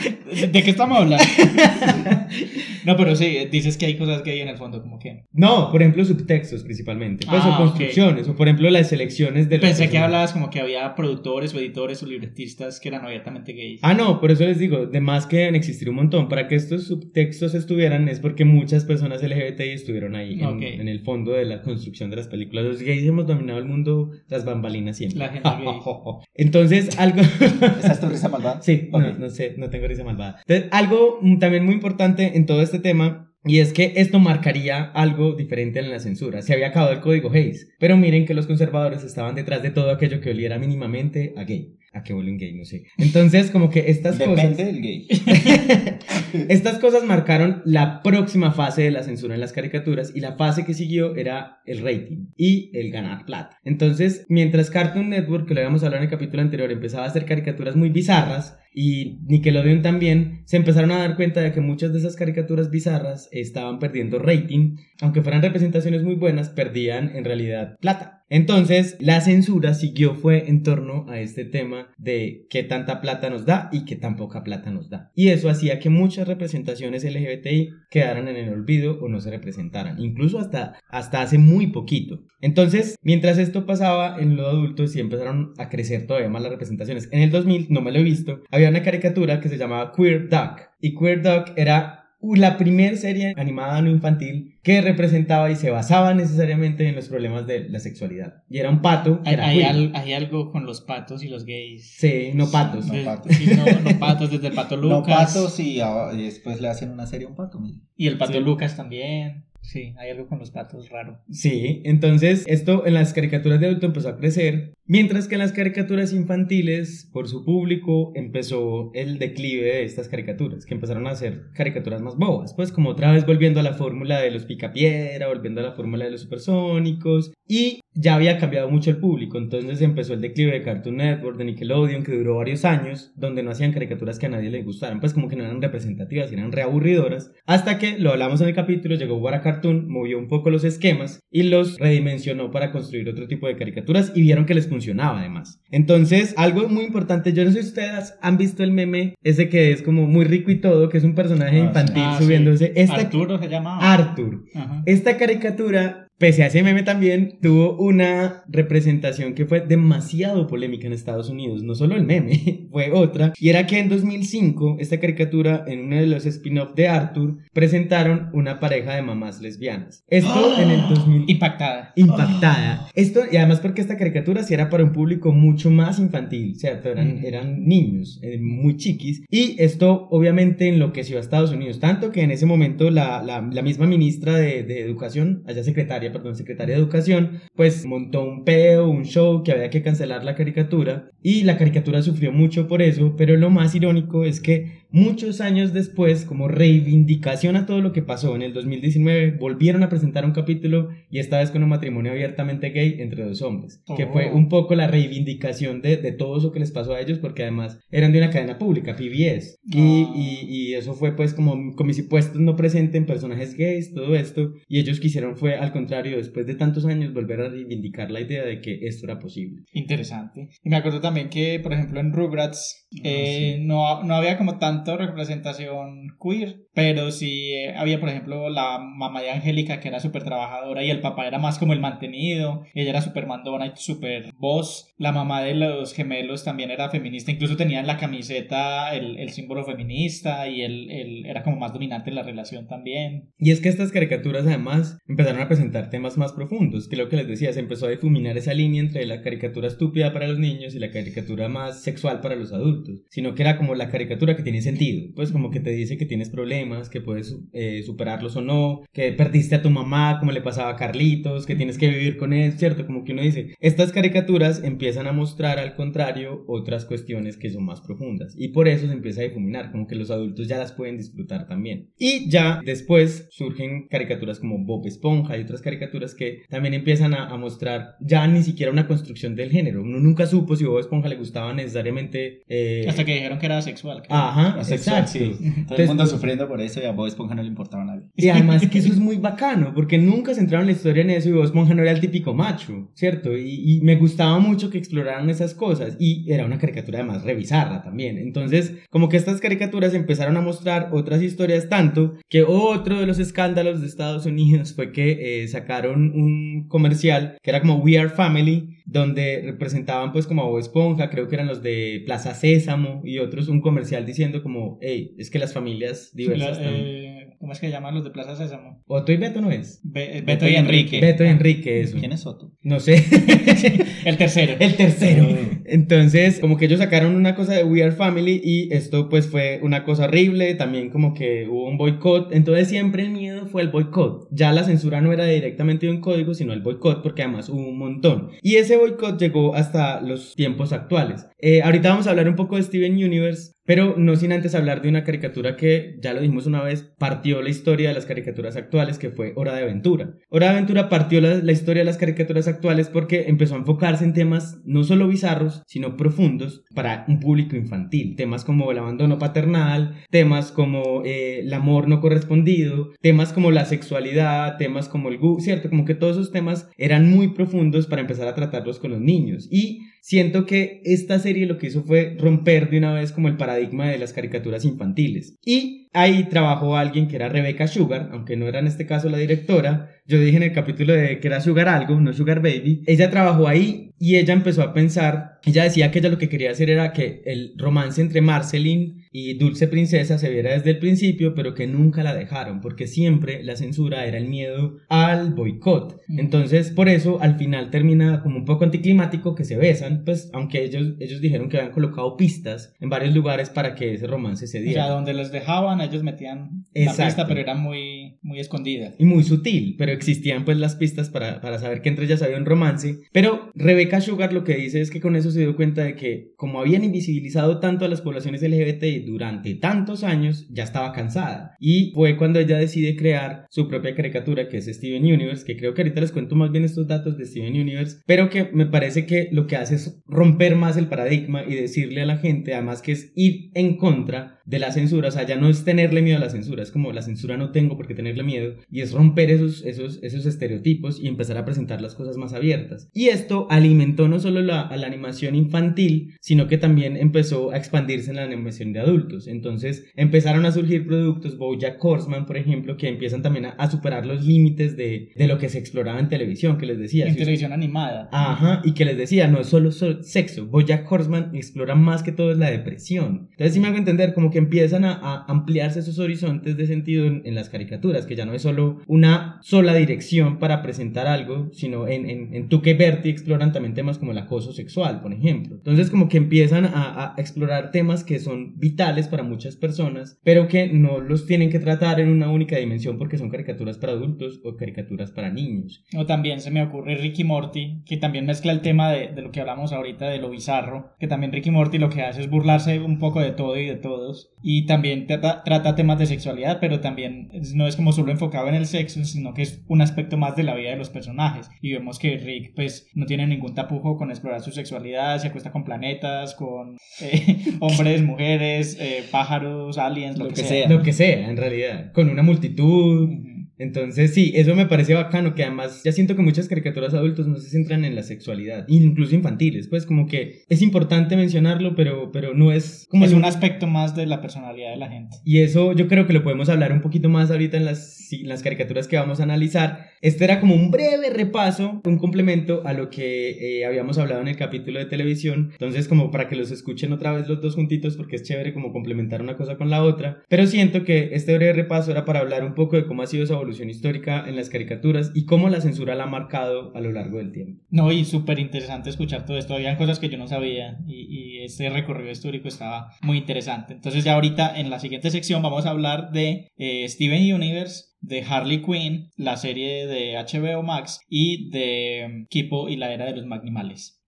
¿De qué estamos hablando? No, pero sí, dices que hay cosas gay en el fondo, como que. No, por ejemplo, subtextos principalmente, pues, Ah, o construcciones, o por ejemplo las selecciones de Pensé que hablabas como que había productores o editores o libretistas que eran abiertamente gays. Ah, no, por eso les digo, de más que deben existir un montón. Para que estos subtextos estuvieran es porque muchas personas LGBTI estuvieron ahí, en, el fondo de la construcción de las películas. Los gays hemos dominado el mundo tras bambalinas siempre. La gente gay. Entonces, algo... ¿Esa es tu risa malvada? Sí, no sé, no tengo risa malvada. Entonces, algo mm, también muy importante en todo este tema, y es que esto marcaría algo diferente en la censura. Se había acabado el código Hayes, pero miren que los conservadores estaban detrás de todo aquello que oliera mínimamente a gay. A que huelen gay, no sé. Entonces, como que estas cosas... Depende del gay. Estas cosas marcaron la próxima fase de la censura en las caricaturas y la fase que siguió era el rating y el ganar plata. Entonces, mientras Cartoon Network, que lo habíamos hablado en el capítulo anterior, empezaba a hacer caricaturas muy bizarras y Nickelodeon también, se empezaron a dar cuenta de que muchas de esas caricaturas bizarras estaban perdiendo rating, aunque fueran representaciones muy buenas, perdían en realidad plata. Entonces, la censura siguió fue en torno a este tema de qué tanta plata nos da y qué tan poca plata nos da. Y eso hacía que muchas representaciones LGBTI quedaran en el olvido o no se representaran, incluso hasta, hasta hace muy poquito. Entonces, mientras esto pasaba en lo adulto, sí empezaron a crecer todavía más las representaciones. En el 2000, no me lo he visto, había una caricatura que se llamaba Queer Duck. Y Queer Duck era la primera serie animada no infantil que representaba y se basaba necesariamente en los problemas de la sexualidad. Y era un pato. Hay, era hay al- hay algo con los patos y los gays. Sí, no patos. No Desde- patos. sí, no, no patos, desde el pato Lucas. No patos y, ah, y después le hacen una serie a un pato. Y el pato Sí. Lucas también. Sí, hay algo con los patos raro. Sí, entonces esto en las caricaturas de adulto empezó a crecer, mientras que en las caricaturas infantiles, por su público, empezó el declive de estas caricaturas, que empezaron a hacer caricaturas más bobas, pues como otra vez volviendo a la fórmula de los picapiedra, volviendo a la fórmula de los supersónicos, y ya había cambiado mucho el público, entonces empezó el declive de Cartoon Network, de Nickelodeon, que duró varios años, donde no hacían caricaturas que a nadie le gustaran, pues como que no eran representativas, eran reaburridoras, hasta que, lo hablamos en el capítulo, llegó Wara Cartoon, movió un poco los esquemas y los redimensionó para construir otro tipo de caricaturas y vieron que les funcionaba además. Entonces, algo muy importante, yo no sé si ustedes han visto el meme, ese que es como muy rico y todo, que es un personaje Ah, infantil Ah, sí. subiéndose. Esta, Arturo se llamaba. Arthur. Ajá. Esta caricatura, pese a ese meme también, tuvo una representación que fue demasiado polémica en Estados Unidos. No solo el meme, fue otra. Y era que en 2005, esta caricatura, en uno de los spin-off de Arthur, presentaron una pareja de mamás lesbianas. Esto en el 2000 Impactada. impactada. Esto, y además porque esta caricatura sí era para un público mucho más infantil, ¿cierto? Eran, Ujú. eran niños, eh, muy chiquis. Y esto obviamente enloqueció a Estados Unidos, tanto que en ese momento la, la, la misma ministra de, de Educación, allá secretaria, perdón, secretaria de Educación, pues montó un peo, un show que había que cancelar la caricatura. Y la caricatura sufrió mucho por eso, pero lo más irónico es que muchos años después, como reivindicación a todo lo que pasó en el 2019, volvieron a presentar un capítulo y esta vez con un matrimonio abiertamente gay entre dos hombres, que Oh. fue un poco la reivindicación de, de todo eso que les pasó a ellos, porque además eran de una cadena pública, PBS, y, Ah. y, y eso fue pues como, como si puestos no presenten personajes gays, todo esto, y ellos quisieron fue al contrario, después de tantos años, volver a reivindicar la idea de que esto era posible. Interesante. Y me acuerdo también que, por ejemplo, en Rugrats Eh, no, no había como tanto representación queer, pero sí eh, había, por ejemplo, la mamá de Angélica que era súper trabajadora y el papá era más como el mantenido. Ella era súper mandona y súper voz. La mamá de los gemelos también era feminista, incluso tenía en la camiseta el, el símbolo feminista y él, él era como más dominante en la relación también. Y es que estas caricaturas además empezaron a presentar temas más profundos, que lo que les decía, se empezó a difuminar esa línea entre la caricatura estúpida para los niños y la caricatura más sexual para los adultos, sino que era como la caricatura que tiene sentido, pues como que te dice que tienes problemas problemas, que puedes eh, superarlos o no, que perdiste a tu mamá, como le pasaba a Carlitos, que tienes que vivir con él, ¿cierto? Como que uno dice, estas caricaturas empiezan a mostrar al contrario otras cuestiones que son más profundas y por eso se empieza a difuminar, como que los adultos ya las pueden disfrutar también. Y ya después surgen caricaturas como Bob Esponja y otras caricaturas que también empiezan a, a mostrar ya ni siquiera una construcción del género. Uno nunca supo si Bob Esponja le gustaba necesariamente... eh, Hasta que dijeron que era asexual. creo. Ajá, Asexual, exacto. sí. Todo el mundo sufriendo por eso y a Bob Esponja no le importaba a nadie. Y además que eso es muy bacano, porque nunca centraron la historia en eso y Bob Esponja no era el típico macho, ¿cierto? Y, y me gustaba mucho que exploraran esas cosas y era una caricatura además revisarla también. Entonces, como que estas caricaturas empezaron a mostrar otras historias tanto que otro de los escándalos de Estados Unidos fue que eh, sacaron un comercial que era como We Are Family, donde representaban pues como a Bob Esponja, creo que eran los de Plaza Sésamo y otros, un comercial diciendo como, hey, es que las familias diversas... La- eh, ¿Cómo es que llaman los de Plaza Sésamo? Otto y Beto no es. Be- eh, Beto y Enrique. Beto y Enrique, eso. ¿Quién es Otto? No sé. El tercero. El tercero. Mm. Entonces, como que ellos sacaron una cosa de We Are Family y esto pues fue una cosa horrible, también como que hubo un boicot, entonces siempre el miedo fue el boicot. Ya la censura no era directamente de un código, sino el boicot porque además hubo un montón. Y ese boicot llegó hasta los tiempos actuales. Eh, ahorita vamos a hablar un poco de Steven Universe, pero no sin antes hablar de una caricatura que, ya lo dijimos una vez, partió la historia de las caricaturas actuales, que fue Hora de Aventura. Hora de Aventura partió la, la historia de las caricaturas actuales porque empezó a enfocarse en temas no solo bizarros, sino profundos para un público infantil. Temas como el abandono paternal, temas como eh, el amor no correspondido, temas como la sexualidad, temas como el gu, ¿cierto? Como que todos esos temas eran muy profundos para empezar a tratarlos con los niños. Y siento que esta serie lo que hizo fue romper de una vez como el paradigma de las caricaturas infantiles. Y ahí trabajó alguien que era Rebecca Sugar, aunque no era en este caso la directora. Yo dije en el capítulo de que era Sugar algo, no Sugar Baby. Ella trabajó ahí y ella empezó a pensar, ella decía que ella lo que quería hacer era que el romance entre Marceline y Dulce Princesa se viera desde el principio, pero que nunca la dejaron, porque siempre la censura era el miedo al boicot. Mm. Entonces, por eso al final termina como un poco anticlimático que se besan, pues aunque ellos, ellos dijeron que habían colocado pistas en varios lugares para que ese romance se O diera. sea, donde los dejaban, ellos metían la Exacto. pista, pero era muy, muy escondida. y muy sutil, pero existían pues las pistas para, para saber que entre ellas había un romance. Pero Rebecca Sugar lo que dice es que con eso se dio cuenta de que como habían invisibilizado tanto a las poblaciones LGBTI durante tantos años, ya estaba cansada. Y fue cuando ella decide crear su propia caricatura que es Steven Universe, que creo que ahorita les cuento más bien estos datos de Steven Universe, pero que me parece que lo que hace es romper más el paradigma y decirle a la gente, además que es ir en contra de la censura, o sea, ya no es tenerle miedo a la censura, es como la censura no tengo por qué tenerle miedo, y es romper esos, esos, esos estereotipos y empezar a presentar las cosas más abiertas. Y esto alimentó no solo la, a la animación infantil, sino que también empezó a expandirse en la animación de adultos. Entonces empezaron a surgir productos, Bojack Horseman, por ejemplo, que empiezan también a, a superar los límites de, de lo que se exploraba en televisión, que les decía. En si usted- televisión animada. Ajá, y que les decía, no es solo so- sexo. Bojack Horseman explora más que todo es la depresión. Entonces, si me hago entender, como que empiezan a, a ampliarse esos horizontes de sentido en, en las caricaturas, que ya no es solo una sola dirección para presentar algo, sino en, en, en Tu que Bertie exploran también temas como el acoso sexual, por ejemplo. Entonces, como que empiezan a, a explorar temas que son vitales para muchas personas, pero que no los tienen que tratar en una única dimensión porque son caricaturas para adultos o caricaturas para niños. O también se me ocurre Ricky Morty, que también mezcla el tema de, de lo que hablamos ahorita, de lo bizarro, que también Ricky Morty lo que hace es burlarse un poco de todo y de todos, y también trata, trata temas de sexualidad, pero también no es como solo enfocado en el sexo, sino que es un aspecto más de la vida de los personajes, y vemos que Rick pues no tiene ningún tapujo con explorar su sexualidad, se acuesta con planetas, con eh, hombres, mujeres, eh, pájaros, aliens, lo, que, sea. Lo que sea, en realidad. Con una multitud. Entonces, sí, eso me parece bacano, que además ya siento que muchas caricaturas adultos no se centran en la sexualidad, incluso infantiles, pues como que es importante mencionarlo, pero, pero no es como es un aspecto más de la personalidad de la gente. Y eso yo creo que lo podemos hablar un poquito más ahorita en las, en las caricaturas que vamos a analizar. Este era como un breve repaso, un complemento a lo que eh, habíamos hablado en el capítulo de televisión. Entonces, como para que los escuchen otra vez los dos juntitos, porque es chévere como complementar una cosa con la otra. Pero siento que este breve repaso era para hablar un poco de cómo ha sido esa evolución histórica en las caricaturas y cómo la censura la ha marcado a lo largo del tiempo. No, y súper interesante escuchar todo esto. Habían cosas que yo no sabía y, y este recorrido histórico estaba muy interesante. Entonces ya ahorita en la siguiente sección vamos a hablar de eh, Steven Universe, de Harley Quinn, la serie de HBO Max y de mm, Kipo y la era de los Magnimales.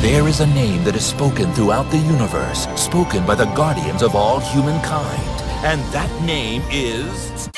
There is a name that is spoken throughout the universe, spoken by the guardians of all humankind. And that name is.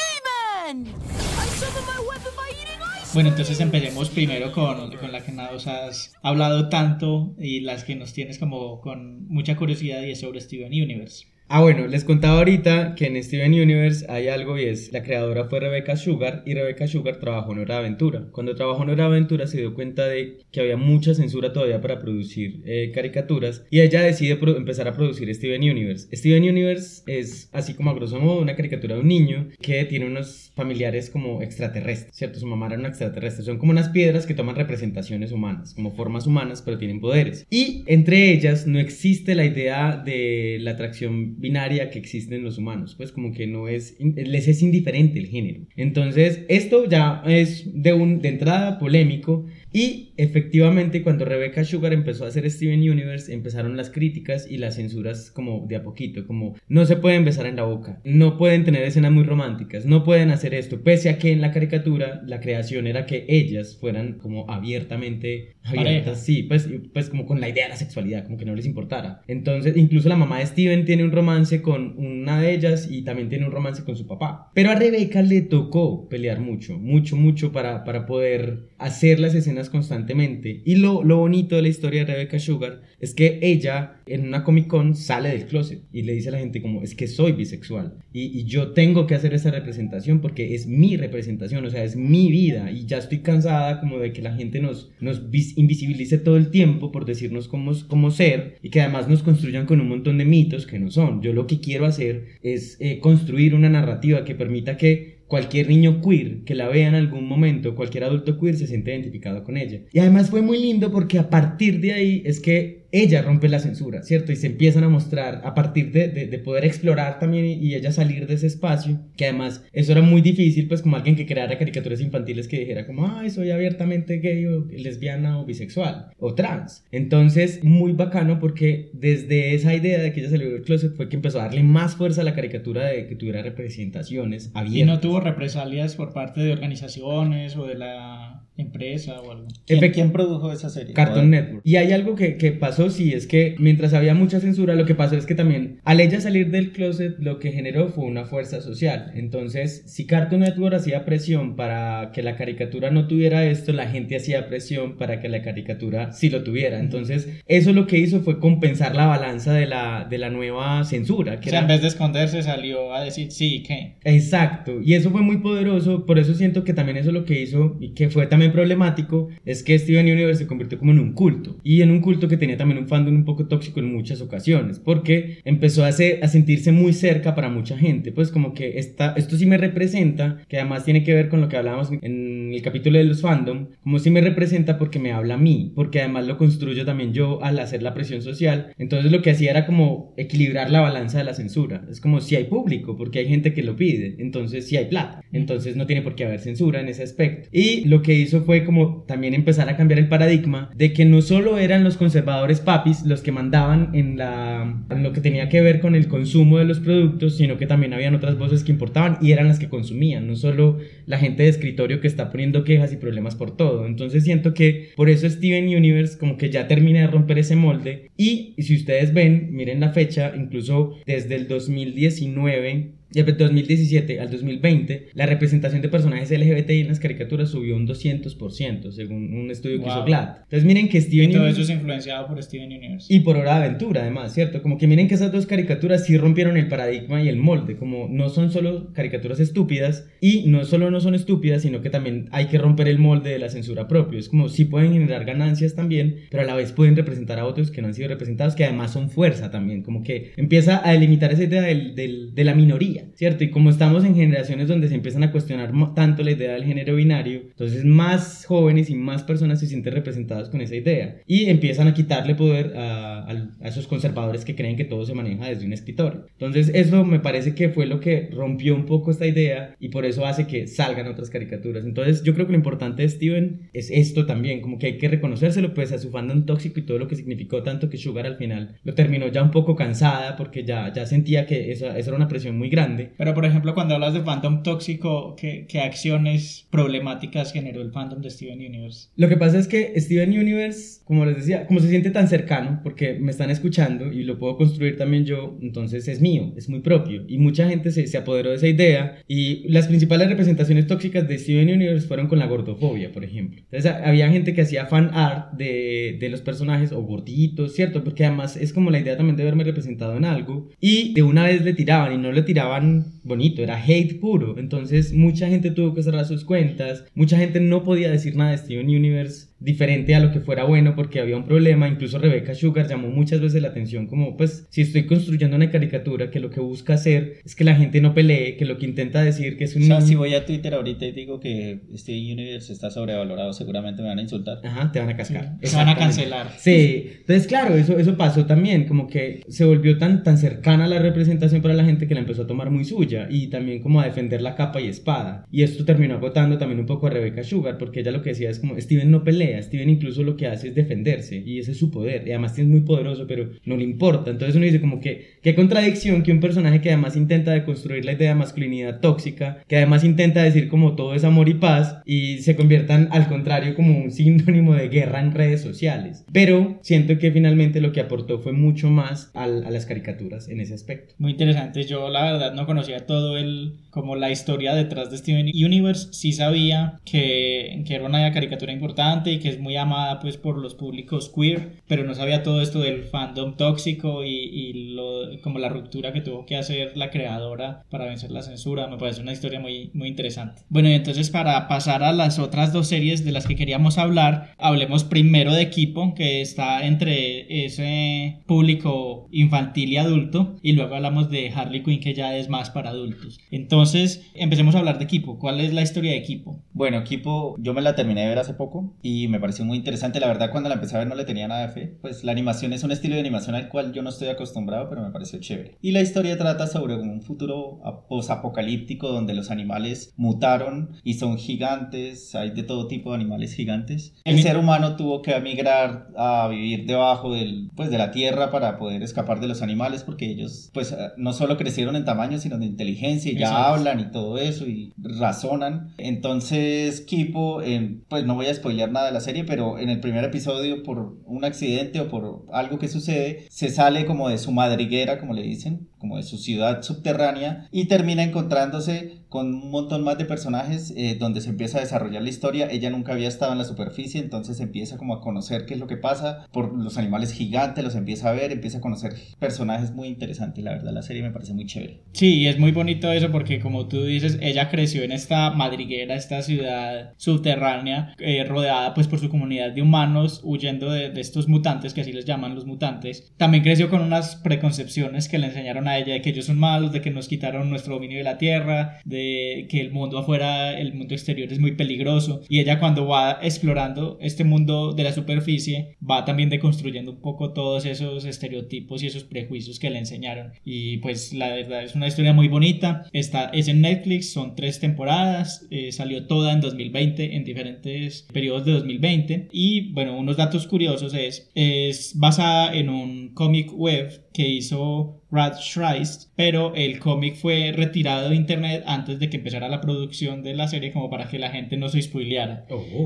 Bueno, entonces empecemos primero con, con la que nos has hablado tanto y las que nos tienes como con mucha curiosidad y es sobre Steven Universe. Ah, bueno, les contaba ahorita que en Steven Universe hay algo y es la creadora fue Rebecca Sugar y Rebecca Sugar trabajó en Hora de Aventura. Cuando trabajó en Hora de Aventura se dio cuenta de que había mucha censura todavía para producir eh, caricaturas y ella decide empezar a producir Steven Universe. Steven Universe es así como a grosso modo una caricatura de un niño que tiene unos familiares como extraterrestres, ¿cierto? Su mamá era una extraterrestre. Son como unas piedras que toman representaciones humanas, como formas humanas, pero tienen poderes. Y entre ellas no existe la idea de la atracción binaria que existe en los humanos, pues como que no es, les es indiferente el género. Entonces, esto ya es de, un, de entrada polémico y efectivamente cuando Rebecca Sugar empezó a hacer Steven Universe empezaron las críticas y las censuras como de a poquito, como no se pueden besar en la boca, no pueden tener escenas muy románticas, no pueden hacer esto, pese a que en la caricatura la creación era que ellas fueran como abiertamente Pareja. abiertas, sí, pues, pues como con la idea de la sexualidad, como que no les importara. Entonces, incluso la mamá de Steven tiene un romance con una de ellas y también tiene un romance con su papá. Pero a Rebeca le tocó pelear mucho, mucho, mucho para, para poder hacer las escenas constantemente. Y lo, lo bonito de la historia de Rebecca Sugar es que ella en una Comic Con sale del closet y le dice a la gente como es que soy bisexual y, yo tengo que hacer esa representación porque es mi representación, o sea, es mi vida y ya estoy cansada como de que la gente nos, nos vis- invisibilice todo el tiempo por decirnos cómo, cómo ser y que además nos construyan con un montón de mitos que no son. Yo lo que quiero hacer es eh, construir una narrativa que permita que cualquier niño queer que la vea en algún momento, cualquier adulto queer se siente identificado con ella. Y además fue muy lindo porque a partir de ahí es que ella rompe la censura, ¿cierto? Y se empiezan a mostrar a partir de, de, de poder explorar también y, y ella salir de ese espacio, que además eso era muy difícil, pues como alguien que creara caricaturas infantiles que dijera como, ay, soy abiertamente gay o lesbiana o bisexual o trans. Entonces, muy bacano porque desde esa idea de que ella salió del closet fue que empezó a darle más fuerza a la caricatura de que tuviera representaciones abiertas. Y no tuvo represalias por parte de organizaciones o de la empresa o algo. ¿Quién, Efect- quién produjo esa serie? Cartoon Network. Y hay algo que, que pasó, sí, es que mientras había mucha censura, lo que pasó es que también al ella salir del closet, lo que generó fue una fuerza social. Entonces, si Cartoon Network hacía presión para que la caricatura no tuviera esto, la gente hacía presión para que la caricatura sí lo tuviera. Entonces, eso lo que hizo fue compensar la balanza de la, de la nueva censura. O sea, era- en vez de esconderse salió a decir sí, ¿qué? Exacto, y eso fue muy poderoso, por eso siento que también eso lo que hizo y que fue también problemático es que Steven Universe se convirtió como en un culto y en un culto que tenía también un fandom un poco tóxico en muchas ocasiones, porque empezó a, se- a sentirse muy cerca para mucha gente, pues como que esta, esto sí me representa, que además tiene que ver con lo que hablábamos en el capítulo de los fandom, como si me representa porque me habla a mí, porque además lo construyo también yo al hacer la presión social, entonces lo que hacía era como equilibrar la balanza de la censura, es como si hay público, porque hay gente que lo pide, entonces si hay plata, entonces no tiene por qué haber censura en ese aspecto. Y lo que hizo fue como también empezar a cambiar el paradigma de que no solo eran los conservadores papis los que mandaban en, la, lo que tenía que ver con el consumo de los productos, sino que también habían otras voces que importaban y eran las que consumían, no solo la gente de escritorio que está poniendo quejas y problemas por todo. Entonces siento que por eso Steven Universe como que ya termina de romper ese molde y, y si ustedes ven, miren la fecha, incluso desde el 2019 y del 2017 al 2020, la representación de personajes LGBTI en las caricaturas subió un 200%, según un estudio que hizo Wow. GLAD. Entonces miren que Y Steven todo Universe- eso es influenciado por Steven Universe. y por Hora de Aventura, además, ¿cierto? Como que miren que esas dos caricaturas sí rompieron el paradigma y el molde, como no son solo caricaturas estúpidas y no solo no son estúpidas, sino que también hay que romper el molde de la censura propio. Es como sí pueden generar ganancias también, pero a la vez pueden representar a otros que no han sido representados, que además son fuerza también, como que empieza a delimitar esa idea del- del- de la minoría. ¿Cierto? Y como estamos en generaciones donde se empiezan a cuestionar tanto la idea del género binario, entonces más jóvenes y más personas se sienten representadas con esa idea y empiezan a quitarle poder a, a- a esos conservadores que creen que todo se maneja desde un escritorio. Entonces eso me parece que fue lo que rompió un poco esta idea y por eso hace que salgan otras caricaturas. Entonces yo creo que lo importante de Steven es esto también, como que hay que reconocérselo pues a su fandom tóxico y todo lo que significó tanto que Sugar al final lo terminó ya un poco cansada porque ya, ya sentía que eso, eso era una presión muy grande. Pero por ejemplo, cuando hablas de fandom tóxico, ¿qué, qué acciones problemáticas generó el fandom de Steven Universe? Lo que pasa es que Steven Universe, como les decía, como se siente tan cercano, porque me están escuchando y lo puedo construir también yo, entonces es mío, es muy propio. Y mucha gente se, se apoderó de esa idea. Y las principales representaciones tóxicas de Steven Universe fueron con la gordofobia, por ejemplo. Entonces había gente que hacía fan art de, de los personajes o gorditos, ¿cierto? Porque además es como la idea también de verme representado en algo. Y de una vez le tiraban y no le tiraban bonito, era hate puro. Entonces mucha gente tuvo que cerrar sus cuentas, mucha gente no podía decir nada de Steven Universe diferente a lo que fuera bueno porque había un problema. Incluso Rebecca Sugar llamó muchas veces la atención como, pues, si estoy construyendo una caricatura que lo que busca hacer es que la gente no pelee, que lo que intenta decir que es un... O sea, si voy a Twitter ahorita y digo que este Universe está sobrevalorado, seguramente me van a insultar. Ajá, te van a cascar. Se van a cancelar. Sí, entonces claro, eso, eso pasó también, como que se volvió tan, tan cercana a la representación para la gente que la empezó a tomar muy suya y también como a defender la capa y espada. Y esto terminó agotando también un poco a Rebecca Sugar, porque ella lo que decía es como, Steven no pelea, Steven incluso lo que hace es defenderse y ese es su poder. Y además es muy poderoso, pero no le importa. Entonces uno dice como que, qué contradicción que un personaje que además intenta deconstruir la idea de masculinidad tóxica, que además intenta decir como todo es amor y paz y se conviertan al contrario como un sinónimo de guerra en redes sociales. Pero siento que finalmente lo que aportó fue mucho más al- a las caricaturas en ese aspecto. Muy interesante. Yo la verdad no conocía todo el como la historia detrás de Steven Universe. Sí sabía que, que era una caricatura importante y que es muy amada pues por los públicos queer, pero no sabía todo esto del fandom tóxico y, y lo, como la ruptura que tuvo que hacer la creadora para vencer la censura. Me parece una historia muy, muy interesante. Bueno, y entonces para pasar a las otras dos series de las que queríamos hablar, hablemos primero de Equipo, que está entre ese público infantil y adulto, y luego hablamos de Harley Quinn, que ya es más para adultos. Entonces, empecemos a hablar de Equipo. ¿Cuál es la historia de Equipo? Bueno, Equipo, yo me la terminé de ver hace poco y me pareció muy interesante. La verdad, cuando la empecé a ver no le tenía nada de fe. Pues la animación es un estilo de animación al cual yo no estoy acostumbrado, pero me pareció chévere. Y la historia trata sobre un futuro ap- posapocalíptico donde los animales mutaron y son gigantes. Hay de todo tipo de animales gigantes. El ser humano tuvo que emigrar a vivir debajo del, pues, de la tierra para poder escapar de los animales porque ellos pues eh, no solo crecieron en tamaño sino en inteligencia y ya Exacto. hablan y todo eso y razonan. Entonces Kipo, pues no voy a spoilear nada de la serie, pero en el primer episodio por un accidente o por algo que sucede, se sale como de su madriguera, como le dicen, como de su ciudad subterránea y termina encontrándose con un montón más de personajes eh, donde se empieza a desarrollar la historia. Ella nunca había estado en la superficie, entonces empieza como a conocer qué es lo que pasa por los animales gigantes, los empieza a ver, empieza a conocer personajes muy interesantes. La verdad, la serie me parece muy chévere. Sí, es muy bonito eso porque como tú dices, ella creció en esta madriguera, esta ciudad subterránea, eh, rodeada pues por su comunidad de humanos, huyendo de, de estos mutantes, que así les llaman los mutantes. También creció con unas preconcepciones que le enseñaron a ella de que ellos son malos, de que nos quitaron nuestro dominio de la tierra, de que el mundo afuera, el mundo exterior es muy peligroso. Y ella cuando va explorando este mundo de la superficie, va también deconstruyendo un poco todos esos estereotipos y esos prejuicios que le enseñaron. Y pues la verdad es una historia muy bonita. Está, es en Netflix, son tres temporadas, eh, salió toda en 2020, en diferentes periodos de 2020. Y bueno, unos datos curiosos es, es basada en un cómic web que hizo Brad Schreist, pero el cómic fue retirado de internet antes de que empezara la producción de la serie como para que la gente no se spoileara.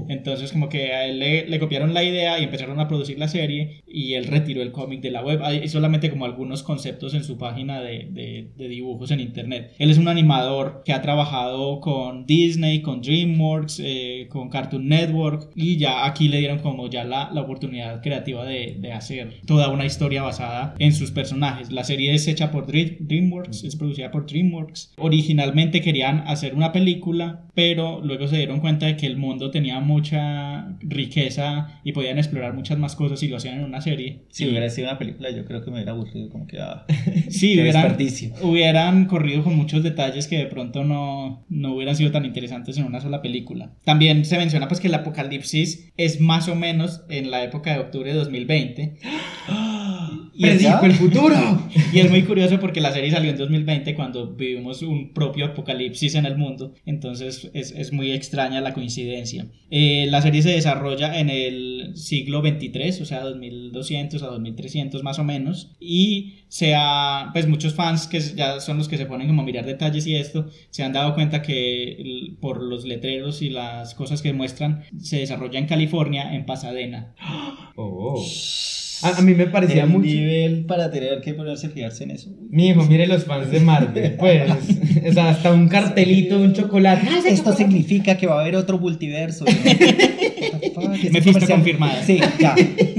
Entonces como que a él le, le copiaron la idea y empezaron a producir la serie y él retiró el cómic de la web. Hay solamente como algunos conceptos en su página de, de- de dibujos en internet. Él es un animador que ha trabajado con Disney, con DreamWorks, eh, con Cartoon Network y ya aquí le dieron como ya la, la oportunidad creativa de, de hacer toda una historia basada en sus personajes. La serie es hecha por Dream- DreamWorks, es producida por DreamWorks. Originalmente querían hacer una película, pero luego se dieron cuenta de que el mundo tenía mucha riqueza y podían explorar muchas más cosas y lo hacían en una serie. Si Y- hubiera sido una película, yo creo que me hubiera aburrido, como que ah, Sí, hubieran, hubieran corrido con muchos detalles que de pronto no, no hubieran sido tan interesantes en una sola película. También se menciona pues que el apocalipsis es más o menos en la época de octubre de 2020. Y es, ¡Predijo el futuro! y es muy curioso porque la serie salió en 2020 cuando vivimos un propio apocalipsis en el mundo. Entonces es, es muy extraña la coincidencia. Eh, la serie se desarrolla en el siglo 23, o sea, 2200 a 2300 más o menos. Y se ha, pues muchos fans que ya son los que se ponen como a mirar detalles y esto, se han dado cuenta que por los letreros y las cosas que muestran, se desarrolla en California, en Pasadena. Oh. A, a mí me parecía El mucho. nivel para tener que ponerse a fijarse en eso. Mi hijo, mire los fans de Marvel, pues. O sea, hasta un cartelito, un chocolate. Ah, Esto chocolate. significa que va a haber otro multiverso. Mephisto confirmada. Sí, ya.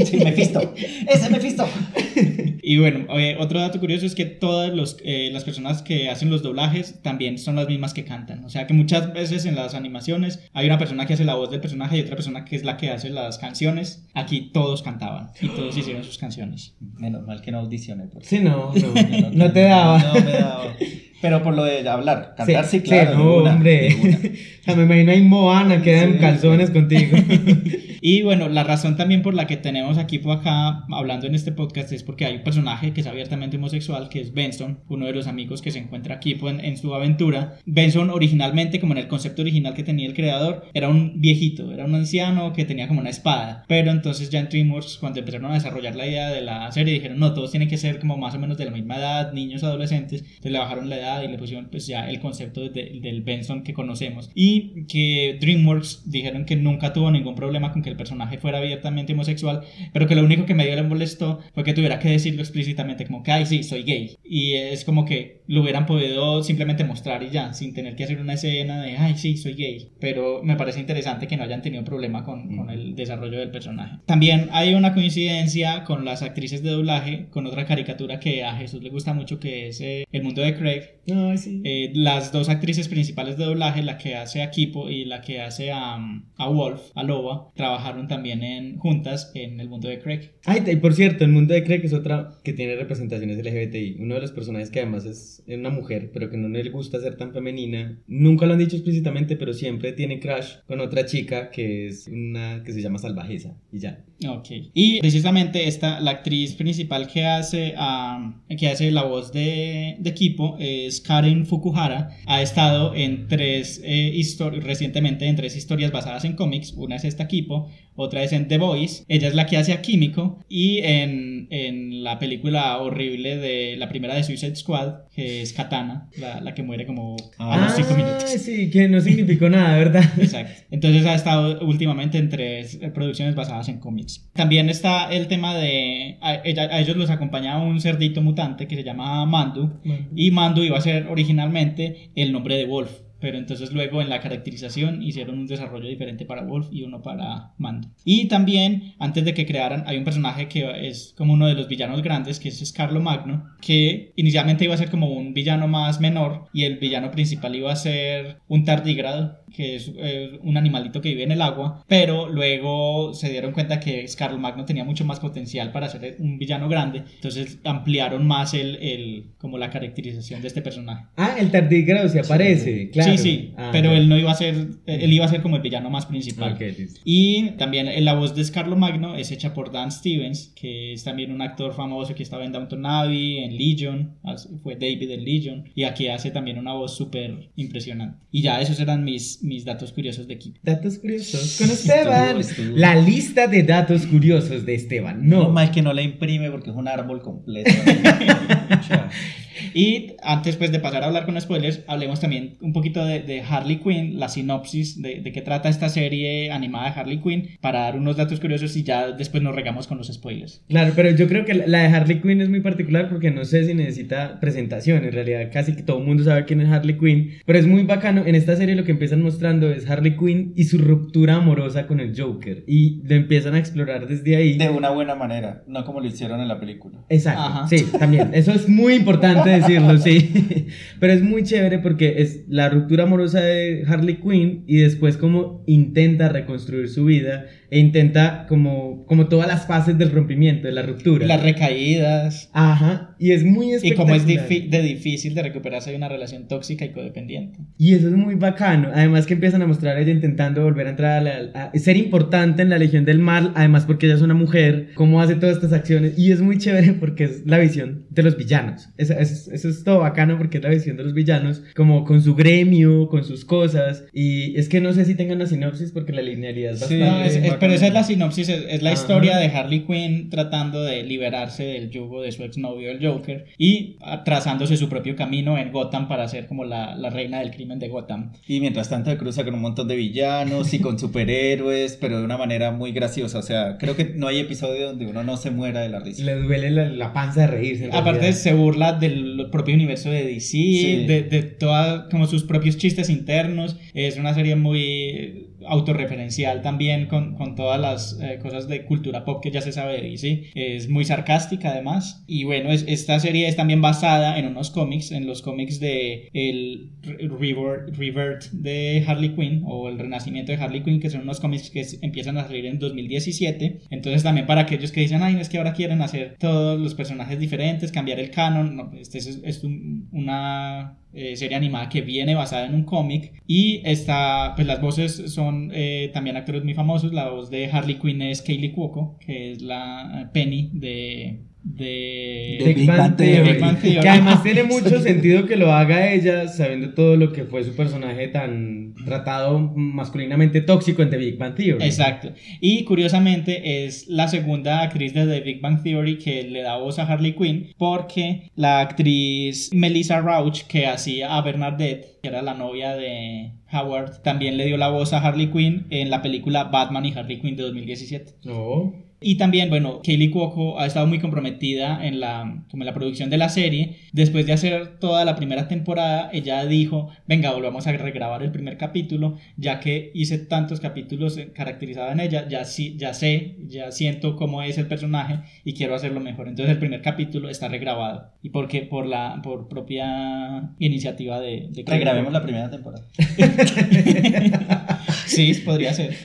Sí, Mephisto. Ese Mephisto. Y bueno, eh, otro dato curioso es que todas los, eh, las personas que hacen los doblajes también son las mismas que cantan. O sea que muchas veces en las animaciones hay una persona que hace la voz del personaje y otra persona que es la que hace las canciones. Aquí todos cantaban y todos hicieron sus canciones. Menos mal que no audicioné. porque- Sí, no, no. No te daba. No me daba. Pero por lo de hablar, cantar sí, claro. no, de una, hombre. O sea, me imagino ahí Moana, queda en Sí, calzones contigo. Y bueno, la razón también por la que tenemos aquí por acá hablando en este podcast es porque hay un personaje que es abiertamente homosexual, que es Benson, uno de los amigos que se encuentra aquí pues, en, en su aventura. Benson originalmente, como en el concepto original que tenía el creador, era un viejito, era un anciano que tenía como una espada. Pero entonces ya en DreamWorks, cuando empezaron a desarrollar la idea de la serie, dijeron, no, todos tienen que ser como más o menos de la misma edad, niños, adolescentes. Entonces le bajaron la edad y le pusieron pues ya el concepto de- del Benson que conocemos. Y que DreamWorks dijeron que nunca tuvo ningún problema con que el personaje fuera abiertamente homosexual, pero que lo único que medio le molestó fue que tuviera que decirlo explícitamente como que, ay, sí, soy gay. Y es como que lo hubieran podido simplemente mostrar y ya, sin tener que hacer una escena de, ay, sí, soy gay. Pero me parece interesante que no hayan tenido problema con, con el desarrollo del personaje. También hay una coincidencia con las actrices de doblaje, con otra caricatura que a Jesús le gusta mucho, que es eh, El Mundo de Craig. No, sí. Eh, las dos actrices principales de doblaje, la que hace a Kipo y la que hace a, a Wolf, a Loba, trabajaron también en, juntas en el mundo de Craig. Ay, y por cierto, el mundo de Craig es otra que tiene representaciones LGBTI. Uno de los personajes que además es una mujer, pero que no le gusta ser tan femenina. Nunca lo han dicho explícitamente, pero siempre tiene crush con otra chica que es una que se llama Salvajeza. Y ya. Ok. Y precisamente esta, la actriz principal que hace, ah, que hace la voz de, de Kipo es Karen Fukuhara. Ha estado en tres eh, recientemente en tres historias basadas en cómics. Una es esta Kipo, otra es en The Voice. Ella es la que hace a Químico. Y en, en la película horrible de la primera de Suicide Squad, que es Katana, la, la que muere como a los cinco minutos. Ah, sí, que no significó nada, ¿verdad? Exacto. Entonces ha estado últimamente en tres producciones basadas en cómics. También está el tema de. A, a ellos los acompañaba un cerdito mutante que se llama Mandu. Y Mandu iba a ser originalmente el nombre de Wolf. Pero entonces luego en la caracterización hicieron un desarrollo diferente para Wolf y uno para Mandu. Y también, antes de que crearan, hay un personaje que es como uno de los villanos grandes, que es Scarlo Magno, que inicialmente iba a ser como un villano más menor y el villano principal iba a ser un tardígrado, que es eh, un animalito que vive en el agua, pero luego se dieron cuenta que Scarlo Magno tenía mucho más potencial para ser un villano grande, entonces ampliaron más el, el como la caracterización de este personaje. Ah, el tardígrado se aparece, claro. Sí, sí, Ah, pero ya. él no iba a ser, él iba a ser como el villano más principal. Ok, listo. Y también eh, la voz de Scarlo Magno es hecha por Dan Stevens, que es también un actor famoso que estaba en Downton Abbey, en Legion, fue David en Legion, y aquí hace también una voz súper impresionante. Y ya esos eran mis, mis datos curiosos de equipo. Datos curiosos con Esteban. Estuvo- estuvo- La lista de datos curiosos de Esteban. No, No, mal que no la imprime porque es un árbol completo. Y antes pues de pasar a hablar con spoilers, hablemos también un poquito de, de Harley Quinn, la sinopsis de, de qué trata esta serie animada de Harley Quinn, para dar unos datos curiosos y ya después nos regamos con los spoilers. Claro, pero yo creo que la de Harley Quinn es muy particular porque no sé si necesita presentación. En realidad, casi que todo el mundo sabe quién es Harley Quinn. Pero es muy bacano. En esta serie lo que empiezan mostrando es Harley Quinn y su ruptura amorosa con el Joker. Y lo empiezan a explorar desde ahí. De una buena manera, no como lo hicieron en la película. Exacto, Ajá. sí, también. Eso es muy importante decirlo, sí. Pero es muy chévere porque es la ruptura amorosa de Harley Quinn y después como intenta reconstruir su vida e intenta como, como todas las fases del rompimiento, de la ruptura. Las recaídas. Ajá, y es muy Y espectacular. cómo es difi- de difícil de recuperarse de una relación tóxica y codependiente. Y eso es muy bacano. Además que empiezan a mostrar a ella intentando volver a entrar a, la- a ser importante en la Legión del Mal. Además porque ella es una mujer. Cómo hace todas estas acciones. Y es muy chévere porque es la visión de los villanos. Eso, eso- eso es todo bacano porque es la visión de los villanos. Como con su gremio, con sus cosas. Y es que no sé si tengan una sinopsis porque la linealidad es Sí, bastante... No, es- es- pero esa es la sinopsis, es, es la Ajá. historia de Harley Quinn tratando de liberarse del yugo de su exnovio, el Joker, y trazándose su propio camino en Gotham para ser como la, la reina del crimen de Gotham. Y mientras tanto se cruza con un montón de villanos y con superhéroes, pero de una manera muy graciosa. O sea, creo que no hay episodio donde uno no se muera de la risa. Le duele la, la panza de reírse. Aparte realidad. se burla del propio universo de DC, Sí. de, de toda, como sus propios chistes internos. Es una serie muy autorreferencial también con, con todas las eh, cosas de cultura pop que ya se sabe de DC. Es muy sarcástica además. Y bueno, es- esta serie es también basada en unos cómics, en los cómics de el Re- Revert, Revert de Harley Quinn o el renacimiento de Harley Quinn, que son unos cómics que empiezan a salir en 2017. Entonces también para aquellos que dicen, ay, no es que ahora quieren hacer todos los personajes diferentes, cambiar el canon, no, este es, es un- una eh, serie animada que viene basada en un cómic y está, pues las voces son eh, también actores muy famosos, la voz de Harley Quinn es Kaylee Cuoco, que es la eh, Penny de... de... De Big Bang Theory. Big Bang Theory. Que además tiene mucho sentido que lo haga ella sabiendo todo lo que fue su personaje tan tratado masculinamente tóxico en The Big Bang Theory. Exacto. Y curiosamente es la segunda actriz de The Big Bang Theory que le da voz a Harley Quinn porque la actriz Melissa Rauch que hacía a Bernadette, que era la novia de Howard, también le dio la voz a Harley Quinn en la película Batman y Harley Quinn de 2017. No. Y también, bueno, Kaylee Cuoco ha estado muy comprometida en la, como en la producción de la serie. Después de hacer toda la primera temporada, ella dijo, venga, volvamos a regrabar el primer capítulo, ya que hice tantos capítulos eh, caracterizados en ella, ya, sí, ya sé, ya siento cómo es el personaje y quiero hacerlo mejor. Entonces el primer capítulo está regrabado. ¿Y por qué? Por, la, por propia iniciativa de... de Regrabemos la primera temporada. Sí, podría ser.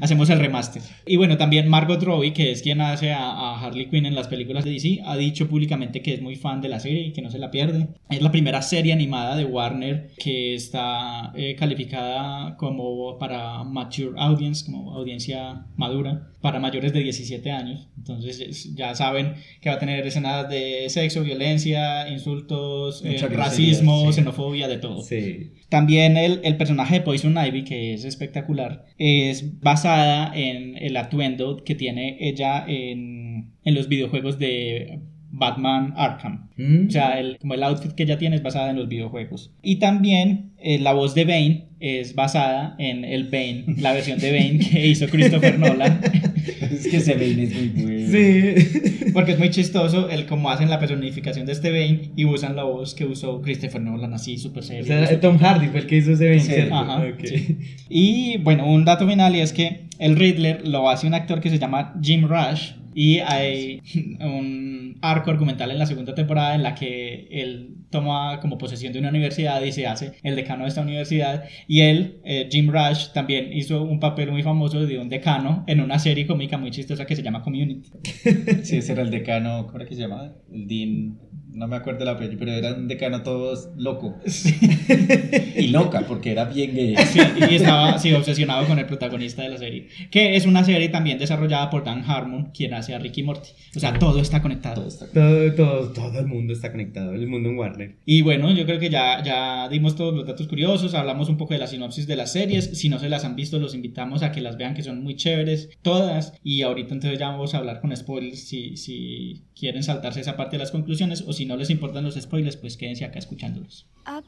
Hacemos el remaster. Y bueno, también Margot Robbie, que es quien hace a, Harley Quinn en las películas de DC, ha dicho públicamente que es muy fan de la serie y que no se la pierde. Es la primera serie animada de Warner que está eh, calificada como para mature audience, como audiencia madura, para mayores de 17 años. Entonces es- ya saben que va a tener escenas de sexo, violencia, insultos, eh, racismo, sí. xenofobia, de todo. Sí. También el, el personaje de Poison Ivy, que es espectacular, es basada en el atuendo que tiene ella en, en los videojuegos de Batman Arkham. Mm. O sea, el, como el outfit que ella tiene es basada en los videojuegos. Y también eh, la voz de Bane es basada en el Bane, la versión de Bane que hizo Christopher Nolan. es que ese Bane es muy bueno. Sí. Porque es muy chistoso el cómo hacen la personificación de este Bane y usan la voz que usó Christopher Nolan así, súper serio. O sea, Tom Hardy fue el que hizo ese Bane, Sí, ajá, Ok. sí. Y bueno, un dato final y es que el Riddler lo hace un actor que se llama Jim Rush y hay un arco argumental en la segunda temporada en la que él toma como posesión de una universidad y se hace el decano de esta universidad y él, eh, Jim Rush, también hizo un papel muy famoso de un decano en una serie cómica muy chistosa que se llama Community. Sí, ese era el decano, ¿cómo era que se llamaba? El Dean, no me acuerdo el apellido, pero era un decano todo loco. y loca, porque era bien gay. Sí, y estaba sí, obsesionado con el protagonista de la serie. Que es una serie también desarrollada por Dan Harmon, quien hace a Ricky Morty. O sea, todo está conectado. Todo está- Todo, todo, todo el mundo está conectado, el mundo en Warner. Y bueno, yo creo que ya, ya dimos todos los datos curiosos, hablamos un poco de la sinopsis de las series. Si no se las han visto, los invitamos a que las vean, que son muy chéveres, todas. Y ahorita entonces ya vamos a hablar con spoilers si, si quieren saltarse esa parte de las conclusiones o si no les importan los spoilers, pues quédense acá escuchándolos. Up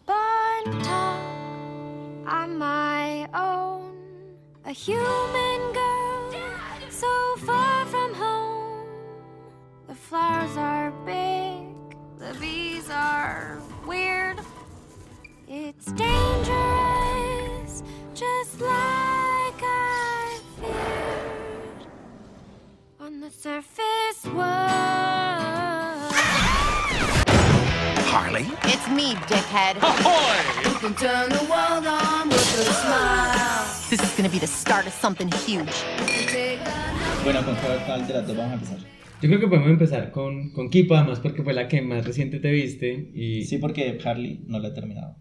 on my own, a human girl, so far from home. The flowers are big, the bees are weird. It's dangerous, just like I feared. On the surface, what? Harley? It's me, dickhead. Ahoy! You can turn the world on with a smile. This is gonna be the start of something huge. Bueno, ¿con cuál de las dos vamos a empezar? Yo creo que podemos empezar con, con Kipo, además porque fue la que más reciente te viste y... Sí, porque Harley no la he terminado.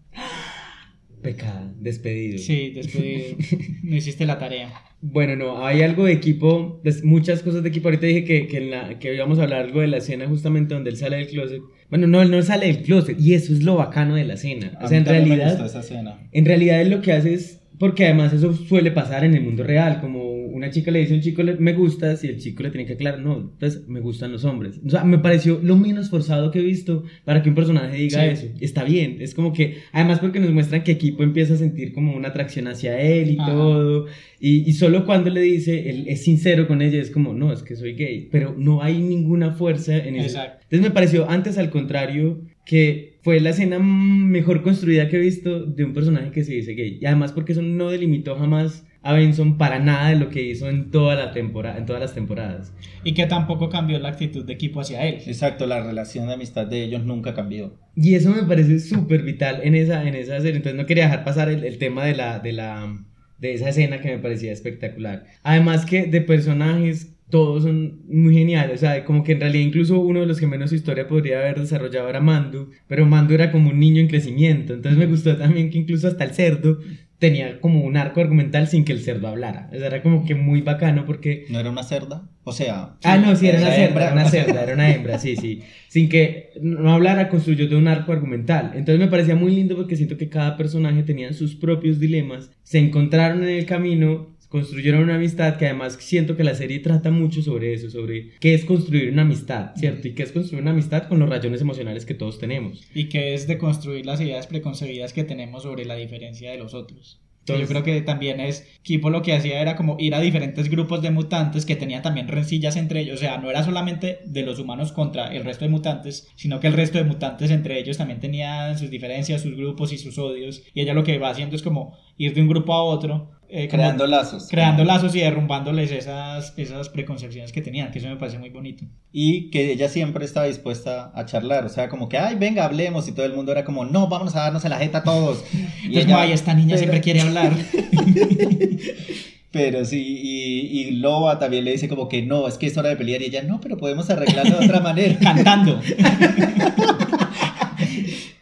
Pecado, despedido. Sí, despedido. no hiciste la tarea. Bueno, no, hay algo de equipo, des- muchas cosas de equipo. Ahorita dije que, que, en la, que íbamos a hablar algo de la escena justamente donde él sale del closet. Bueno, no, él no sale del closet y eso es lo bacano de la escena. A O sea, mí en también me realidad... gustó esa escena. En realidad él lo que hace es, porque además eso suele pasar en el mundo real, como una chica le dice a un chico me gustas y el chico le tiene que aclarar, no, entonces me gustan los hombres. O sea, me pareció lo menos forzado que he visto para que un personaje diga Sí. eso. Está bien, es como que, además porque nos muestran que Equipo empieza a sentir como una atracción hacia él y Ajá. todo, y, y solo cuando le dice, él es sincero con ella, es como, no, es que soy gay, pero no hay ninguna fuerza en eso. Exacto. Entonces me pareció antes al contrario que fue la escena mejor construida que he visto de un personaje que se dice gay. Y además porque eso no delimitó jamás a Benson para nada de lo que hizo en toda la temporada, en todas las temporadas. Y que tampoco cambió la actitud de equipo hacia él. Exacto, la relación de amistad de ellos nunca cambió. Y eso me parece súper vital en esa, en esa serie. Entonces no quería dejar pasar el, el tema de la, de la de esa escena que me parecía espectacular. Además que de personajes todos son muy geniales, o sea, como que en realidad incluso uno de los que menos historia podría haber desarrollado era Mandu, pero Mandu era como un niño en crecimiento, entonces me gustó también que incluso hasta el cerdo tenía como un arco argumental sin que el cerdo hablara, o sea, era como que muy bacano porque ¿No era una cerda? O sea... Ah, no, sí, era una cerda, hembra. era una cerda, era una hembra, sí, sí. Sin que no hablara, construyó todo un arco argumental. Entonces me parecía muy lindo porque siento que cada personaje tenía sus propios dilemas, se encontraron en el camino, construyeron una amistad que además siento que la serie trata mucho sobre eso, sobre qué es construir una amistad, ¿cierto? Y qué es construir una amistad con los rayones emocionales que todos tenemos. Y que es de construir las ideas preconcebidas que tenemos sobre la diferencia de los otros. Entonces- yo creo que también es, Kipo lo que hacía era como ir a diferentes grupos de mutantes que tenían también rencillas entre ellos, o sea, no era solamente de los humanos contra el resto de mutantes, sino que el resto de mutantes entre ellos también tenían sus diferencias, sus grupos y sus odios, y ella lo que va haciendo es como ir de un grupo a otro, eh, como Creando lazos. creando lazos y derrumbándoles esas, esas preconcepciones que tenían, que eso me parece muy bonito. Y que ella siempre estaba dispuesta a charlar, o sea, como que, ay, venga, hablemos, y todo el mundo era como, no, vamos a darnos en la jeta todos. Y Entonces, como, ay, esta niña siempre quiere hablar. Pero sí, y, y Loba también le dice como que no, es que es hora de pelear, y ella, no, pero podemos arreglarlo de otra manera. Cantando.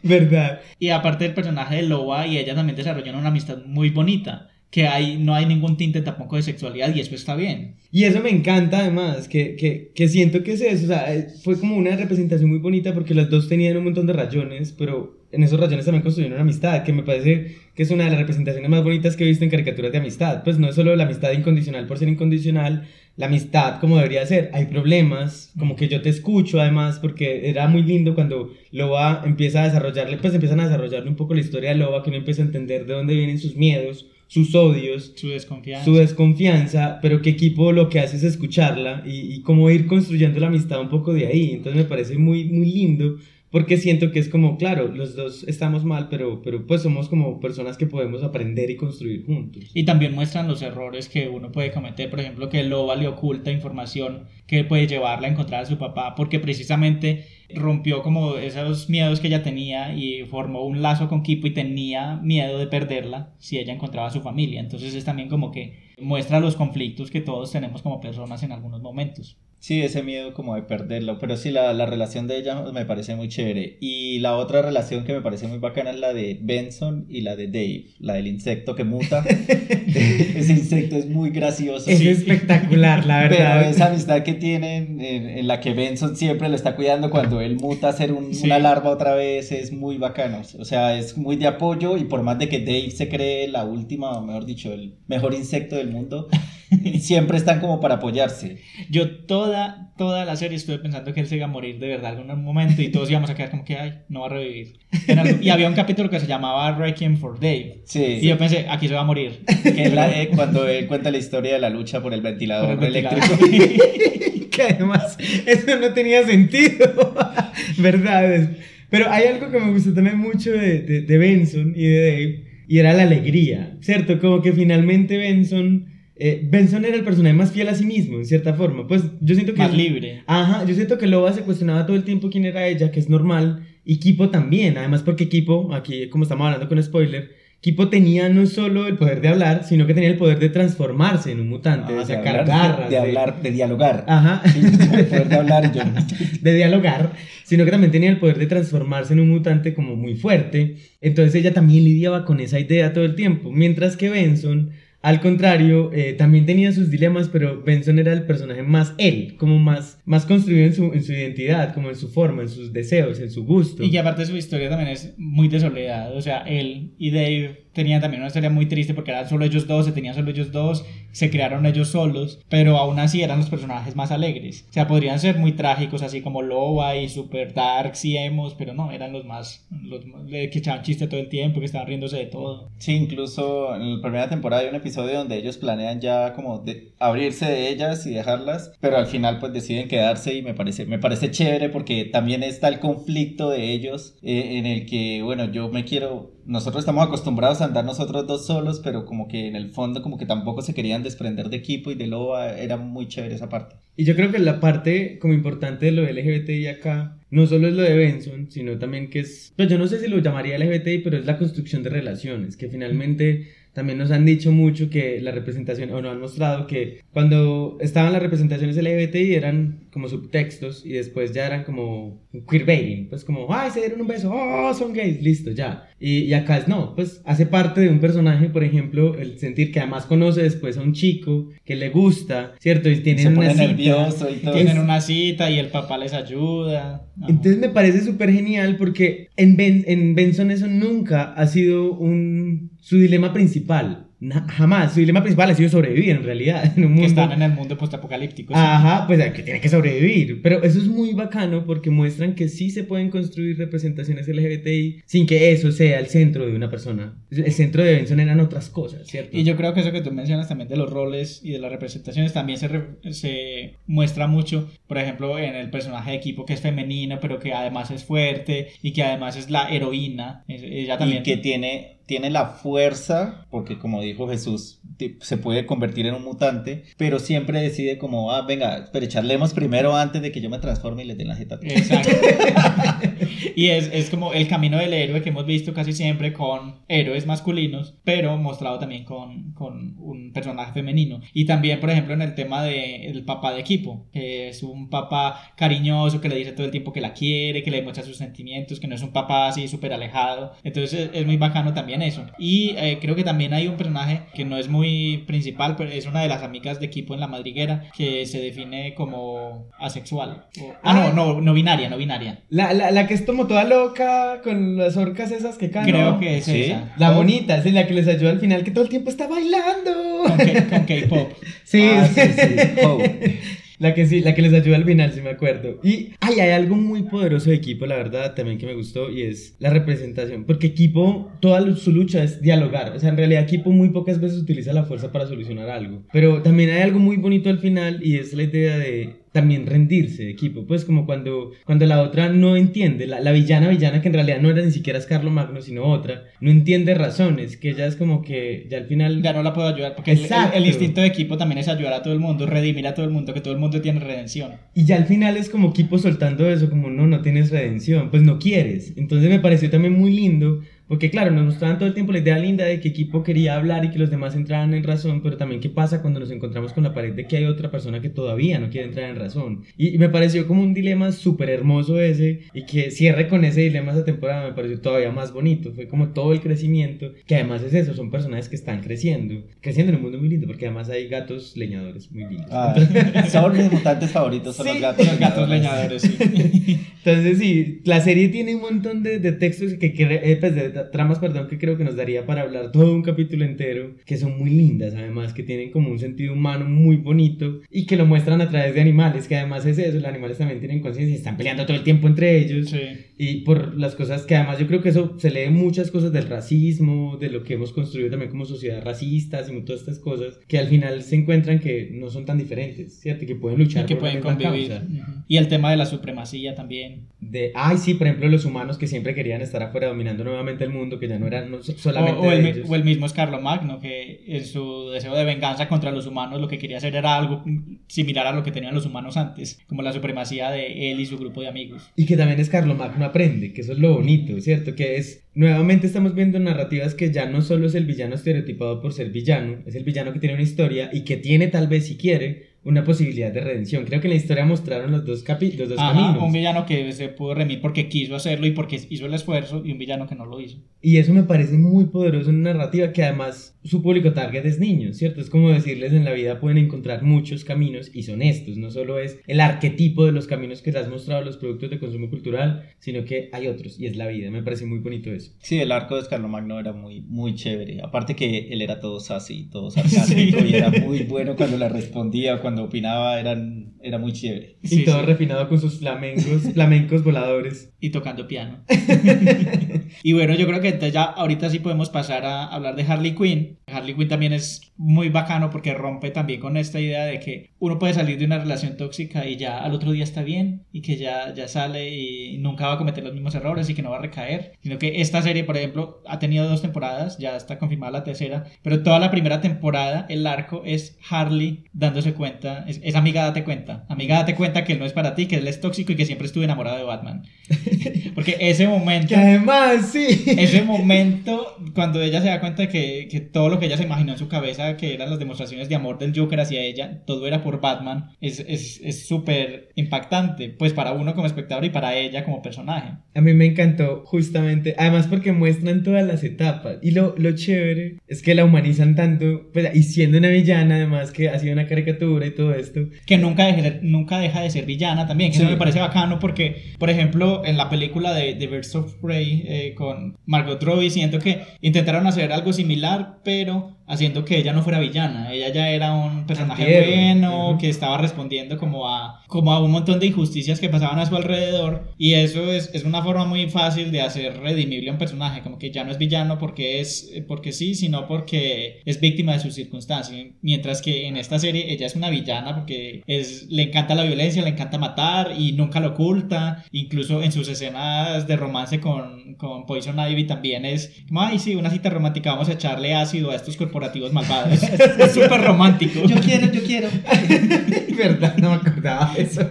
¿Verdad? Y aparte del personaje de Loba y ella también desarrollaron una amistad muy bonita. Que hay, no hay ningún tinte tampoco de sexualidad y eso está bien. Y eso me encanta además, que, que, que siento que es eso, o sea, eh, fue como una representación muy bonita porque las dos tenían un montón de rayones, pero en esos rayones también construyeron una amistad, que me parece que es una de las representaciones más bonitas que he visto en caricaturas de amistad. Pues no es solo la amistad incondicional por ser incondicional, la amistad como debería ser. Hay problemas, como que yo te escucho además, porque era muy lindo cuando Loba empieza a desarrollarle, pues empiezan a desarrollarle un poco la historia de Loba, que uno empieza a entender de dónde vienen sus miedos, sus odios, Su desconfianza. su desconfianza, pero que equipo lo que hace es escucharla y, y como ir construyendo la amistad un poco de ahí. Entonces me parece muy, muy lindo porque siento que es como, claro, los dos estamos mal, pero, pero pues somos como personas que podemos aprender y construir juntos. Y también muestran los errores que uno puede cometer. Por ejemplo, que Loba le oculta información que puede llevarla a encontrar a su papá porque precisamente rompió como esos miedos que ella tenía y formó un lazo con Kipo y tenía miedo de perderla si ella encontraba a su familia. Entonces es también como que muestra los conflictos que todos tenemos como personas en algunos momentos. Sí, ese miedo como de perderlo, pero sí, la, la relación de ella me parece muy chévere. Y la otra relación que me parece muy bacana es la de Benson y la de Dave, la del insecto que muta. ese insecto es muy gracioso. Es sí. espectacular, la verdad. Pero esa amistad que tienen, en, en la que Benson siempre lo está cuidando cuando él muta a ser un- Sí. una larva otra vez, es muy bacano. O sea, es muy de apoyo y por más de que Dave se cree la última, o mejor dicho, el mejor insecto del mundo, siempre están como para apoyarse. Yo toda, toda la serie estuve pensando que él se iba a morir de verdad en algún momento y todos íbamos a quedar como que, ay, no va a revivir. Algún- y había un capítulo que se llamaba Requiem for Dave. Sí. Y yo pensé, aquí se va a morir. Que es la- eh, cuando él cuenta la historia de la lucha por el ventilador Por el eléctrico. que además eso no tenía sentido, ¿verdad? Pero hay algo que me gustó también mucho de, de, de Benson y de Dave, y era la alegría, ¿cierto? Como que finalmente Benson, eh, Benson era el personaje más fiel a sí mismo, en cierta forma. Pues yo siento que... Más libre. Ajá, yo siento que Loba se cuestionaba todo el tiempo quién era ella, que es normal, y Kipo también, además porque Kipo, aquí como estamos hablando con spoiler, Kipo tenía no solo el poder de hablar, sino que tenía el poder de transformarse en un mutante, de Ah, sacar hablar, garras, de, hablar, de dialogar. Ajá. Sí, el poder de hablar yo. de dialogar, sino que también tenía el poder de transformarse en un mutante como muy fuerte. Entonces ella también lidiaba con esa idea todo el tiempo. Mientras que Benson, al contrario, eh, también tenía sus dilemas, pero Benson era el personaje más él, como más, más construido en su, en su identidad, como en su forma, en sus deseos, en su gusto. Y que aparte su historia también es muy de soledad. O sea, él y Dave tenían también una historia muy triste porque eran solo ellos dos, se tenían solo ellos dos, se crearon ellos solos, pero aún así eran los personajes más alegres. O sea, podrían ser muy trágicos, así como Loba y super darks y emos, pero no, eran los más, los que echaban chiste todo el tiempo, que estaban riéndose de todo. Sí, incluso en la primera temporada hay un episodio donde ellos planean ya como de abrirse de ellas y dejarlas, pero al final pues deciden quedarse y me parece, me parece chévere porque también está el conflicto de ellos eh, en el que, bueno, yo me quiero, nosotros estamos acostumbrados a andar nosotros dos solos, pero como que en el fondo como que tampoco se querían desprender de equipo y de Loba, era muy chévere esa parte. Y yo creo que la parte como importante de lo LGBTI acá, no solo es lo de Benson, sino también que es, pues yo no sé si lo llamaría LGBTI, pero es la construcción de relaciones, que finalmente también nos han dicho mucho que la representación, o nos han mostrado que cuando estaban las representaciones LGBTI eran como subtextos y después ya eran como queerbaiting, pues como, ay, se dieron un beso, oh, son gays, listo, ya. Y, y acá es no, pues hace parte de un personaje, por ejemplo, el sentir que además conoce después a un chico que le gusta, ¿cierto? Y tienen se una pone cita. nervioso y todo. Tienen una cita y el papá les ayuda. No. entonces me parece súper genial porque en, Ben- en Benson eso nunca ha sido un, su dilema principal. Na- jamás. Su dilema principal ha sido sobrevivir en realidad. En un mundo... que están en el mundo postapocalíptico. sí. Ajá, pues que tiene que sobrevivir. Pero eso es muy bacano porque muestran que sí se pueden construir representaciones LGBTI sin que eso sea el centro de una persona. El centro de Benson eran otras cosas, ¿cierto? Y yo creo que eso que tú mencionas también de los roles y de las representaciones también se, re- se muestra mucho, por ejemplo, en el personaje de equipo que es femenino, pero que además es fuerte y que además es la heroína. Ella también. Y que tiene, tiene la fuerza, porque como dijo Jesús, se puede convertir en un mutante, pero siempre decide como, ah, venga, pero charlemos primero antes de que yo me transforme y le den la jeta. Exacto. y es, es como el camino del héroe que hemos visto casi siempre con héroes masculinos, pero mostrado también con, con un personaje femenino. Y también, por ejemplo, en el tema del papá de equipo, que es un papá cariñoso que le dice todo el tiempo que la quiere, que le demuestra sus sentimientos, que no es un papá así súper alejado. Entonces es, es muy bacano también eso. Y eh, creo que también hay un personaje que no es muy principal, pero es una de las amigas de equipo en la madriguera que se define como asexual. O- ah, no, no, no binaria, no binaria. La, la, la que es como toda loca con las orcas esas que cantan. Creo que es Sí. esa. La bonita, sí, la que les ayuda al final, que todo el tiempo está bailando. Con K-pop. Sí, Ah, sí, sí. Oh. La que sí, la que les ayuda al final, sí me acuerdo. Y ay, hay algo muy poderoso de equipo, la verdad, también que me gustó, y es la representación. Porque equipo, toda su lucha es dialogar. O sea, en realidad equipo muy pocas veces utiliza la fuerza para solucionar algo. Pero también hay algo muy bonito al final, y es la idea de también rendirse de equipo. Pues como cuando, cuando la otra no entiende, la, la villana villana, que en realidad no era ni siquiera Scarlo Magno, sino otra, no entiende razones, que ella es como que ya al final... Ya no la puedo ayudar porque el, el- el instinto de equipo también es ayudar a todo el mundo, redimir a todo el mundo, que todo el mundo tiene redención. Y ya al final es como Kipo soltando eso, como no, no tienes redención, pues no quieres. Entonces me pareció también muy lindo, porque claro, nos mostraban todo el tiempo la idea linda de que Kipo quería hablar y que los demás entraran en razón, pero también qué pasa cuando nos encontramos con la pared de que hay otra persona que todavía no quiere entrar en razón. Y, y me pareció como un dilema súper hermoso ese, y que cierre con ese dilema esa temporada me pareció todavía más bonito. Fue como todo el crecimiento, que además es eso, son personajes que están creciendo, creciendo en un mundo muy lindo, porque además hay gatos leñadores muy lindos. Ah, son mis mutantes favoritos, son Sí, los gatos. Los gatos leñadores, sí. Entonces sí, la serie tiene un montón de, de textos que, que eh, pues, de tra- tramas, perdón, que creo que nos daría para hablar todo un capítulo entero, que son muy lindas además, que tienen como un sentido humano muy bonito y que lo muestran a través de animales, que además es eso, los animales también tienen conciencia y están peleando todo el tiempo entre ellos. Y por las cosas que además yo creo que eso se lee muchas cosas del racismo, de lo que hemos construido también como sociedad racistas y todas estas cosas, que al final se encuentran que no son tan diferentes, ¿cierto? Que pueden luchar que por la pueden misma convivir. causa. Y el tema de la supremacía también. De, ay, sí, por ejemplo, los humanos que siempre querían estar afuera dominando nuevamente mundo, que ya no eran no so- O, solamente o el, de mi- ellos. o el mismo Magno que en su deseo de venganza contra los humanos lo que quería hacer era algo similar a lo que tenían los humanos antes, como la supremacía de él y su grupo de amigos. Y que también es Carlomagno aprende, que eso es lo bonito, ¿cierto? Que es, nuevamente estamos viendo narrativas que ya no solo es el villano estereotipado por ser villano, es el villano que tiene una historia y que tiene tal vez, si quiere, una posibilidad de redención. Creo que en la historia mostraron los dos, capi los dos Ajá, caminos. un villano que se pudo remir porque quiso hacerlo y porque hizo el esfuerzo y un villano que no lo hizo. Y eso me parece muy poderoso en una narrativa que además su público target es niños, ¿cierto? Es como decirles en la vida pueden encontrar muchos caminos y son estos, no solo es el arquetipo de los caminos que te has mostrado los productos de consumo cultural, sino que hay otros y es la vida, me parece muy bonito eso. Sí, el arco de Escarlomagno era muy, muy chévere. Aparte que él era todo sassy, todo sarcástico y era muy bueno cuando le respondía, cuando opinaba, eran, era muy chévere. Y todo refinado con sus flamencos, flamencos voladores. Y tocando piano. y bueno, yo creo que entonces ya ahorita sí podemos pasar a hablar de Harley Quinn. Harley Quinn también es muy bacano porque rompe también con esta idea de que uno puede salir de una relación tóxica y ya al otro día está bien y que ya, ya sale y nunca va a cometer los mismos errores y que no va a recaer. Sino que esta serie, por ejemplo, ha tenido dos temporadas, ya está confirmada la tercera, pero toda la primera temporada el arco es Harley dándose cuenta, es, es amiga date cuenta, amiga date cuenta que él no es para ti, que él es tóxico y que siempre estuve enamorado de Batman. Porque ese momento... Que además, sí. Ese momento, cuando ella se da cuenta de que, que todo lo que ella se imaginó en su cabeza, que eran las demostraciones de amor del Joker hacia ella, todo era por Batman, es es- es súper impactante, pues para uno como espectador y para ella como personaje. A mí me encantó justamente, además porque muestran todas las etapas y lo, lo chévere es que la humanizan tanto, pues, y siendo una villana además que ha sido una caricatura y todo esto. Que nunca, deje- nunca deja de ser villana también, que Sí. eso me parece bacano porque, por ejemplo, en la película de, de Birds of Prey eh, con Margot Robbie, siento que intentaron hacer algo similar, pero haciendo que ella no fuera villana. Ella ya era un personaje Antihéroe. bueno, Ujú. que estaba respondiendo como a, como a un montón de injusticias que pasaban a su alrededor. Y eso es, es una forma muy fácil de hacer redimible a un personaje, como que ya no es villano porque es porque sí, sino porque es víctima de sus circunstancias. Mientras que en esta serie ella es una villana porque es, le encanta la violencia, le encanta matar y nunca lo oculta. Incluso en sus escenas de romance con, con Poison Ivy también es ay, sí, una cita romántica, vamos a echarle ácido a estos corporativos malvados. es súper romántico. Yo quiero, yo quiero. Verdad, no me acordaba de eso.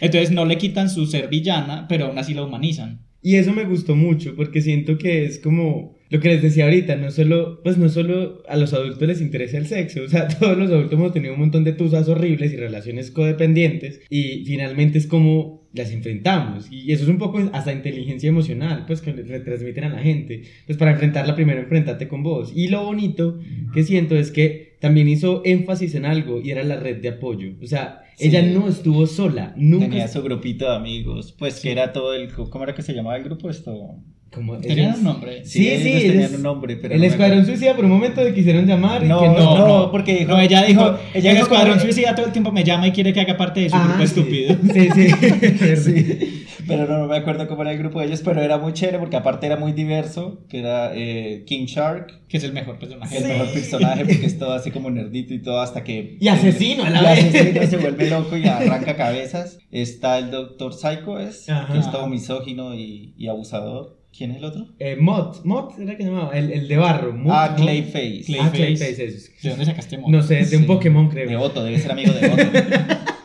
Entonces no le quitan su ser villana, pero aún así la humanizan. Y eso me gustó mucho porque siento que es como lo que les decía ahorita, no solo, pues no solo a los adultos les interesa el sexo, o sea, todos los adultos hemos tenido un montón de tusas horribles y relaciones codependientes y finalmente es como las enfrentamos y eso es un poco hasta inteligencia emocional, pues que le retransmiten a la gente, pues para enfrentarla primero enfrentate con vos. Y lo bonito que siento es que también hizo énfasis en algo y era la red de apoyo, o sea, Sí. ella no estuvo sola, nunca Tenía su grupito de amigos, pues que era todo el... ¿Cómo era que se llamaba el grupo esto? Como Tenían ellos- un nombre. Sí, ellos sí, tenían un nombre, pero el no Escuadrón. Suicida por un momento le quisieron llamar y No, que no, no, no, porque dijo... No, ella dijo, ella el escuadrón suicida todo el tiempo me llama y quiere que haga parte de su Ah, grupo sí. estúpido. Sí, sí. Sí, pero no, no me acuerdo cómo era el grupo de ellos, pero era muy chévere porque aparte era muy diverso, que era eh, King Shark, Que es el mejor personaje. el mejor personaje porque es todo así como nerdito y todo hasta que... Y asesino a la y vez. asesino se vuelve loco y arranca cabezas. Está el Doctor Psycho, es, Ajá. que es todo misógino y, y abusador. ¿Quién es el otro? Eh, Mott, Mott era que se llamaba, el, el de barro. Mott, Ah. Clayface. Clayface. Ah, Clayface, eso. ¿De dónde sacaste Mott? No sé, de un Sí. Pokémon creo. De Otto, debe ser amigo de Otto.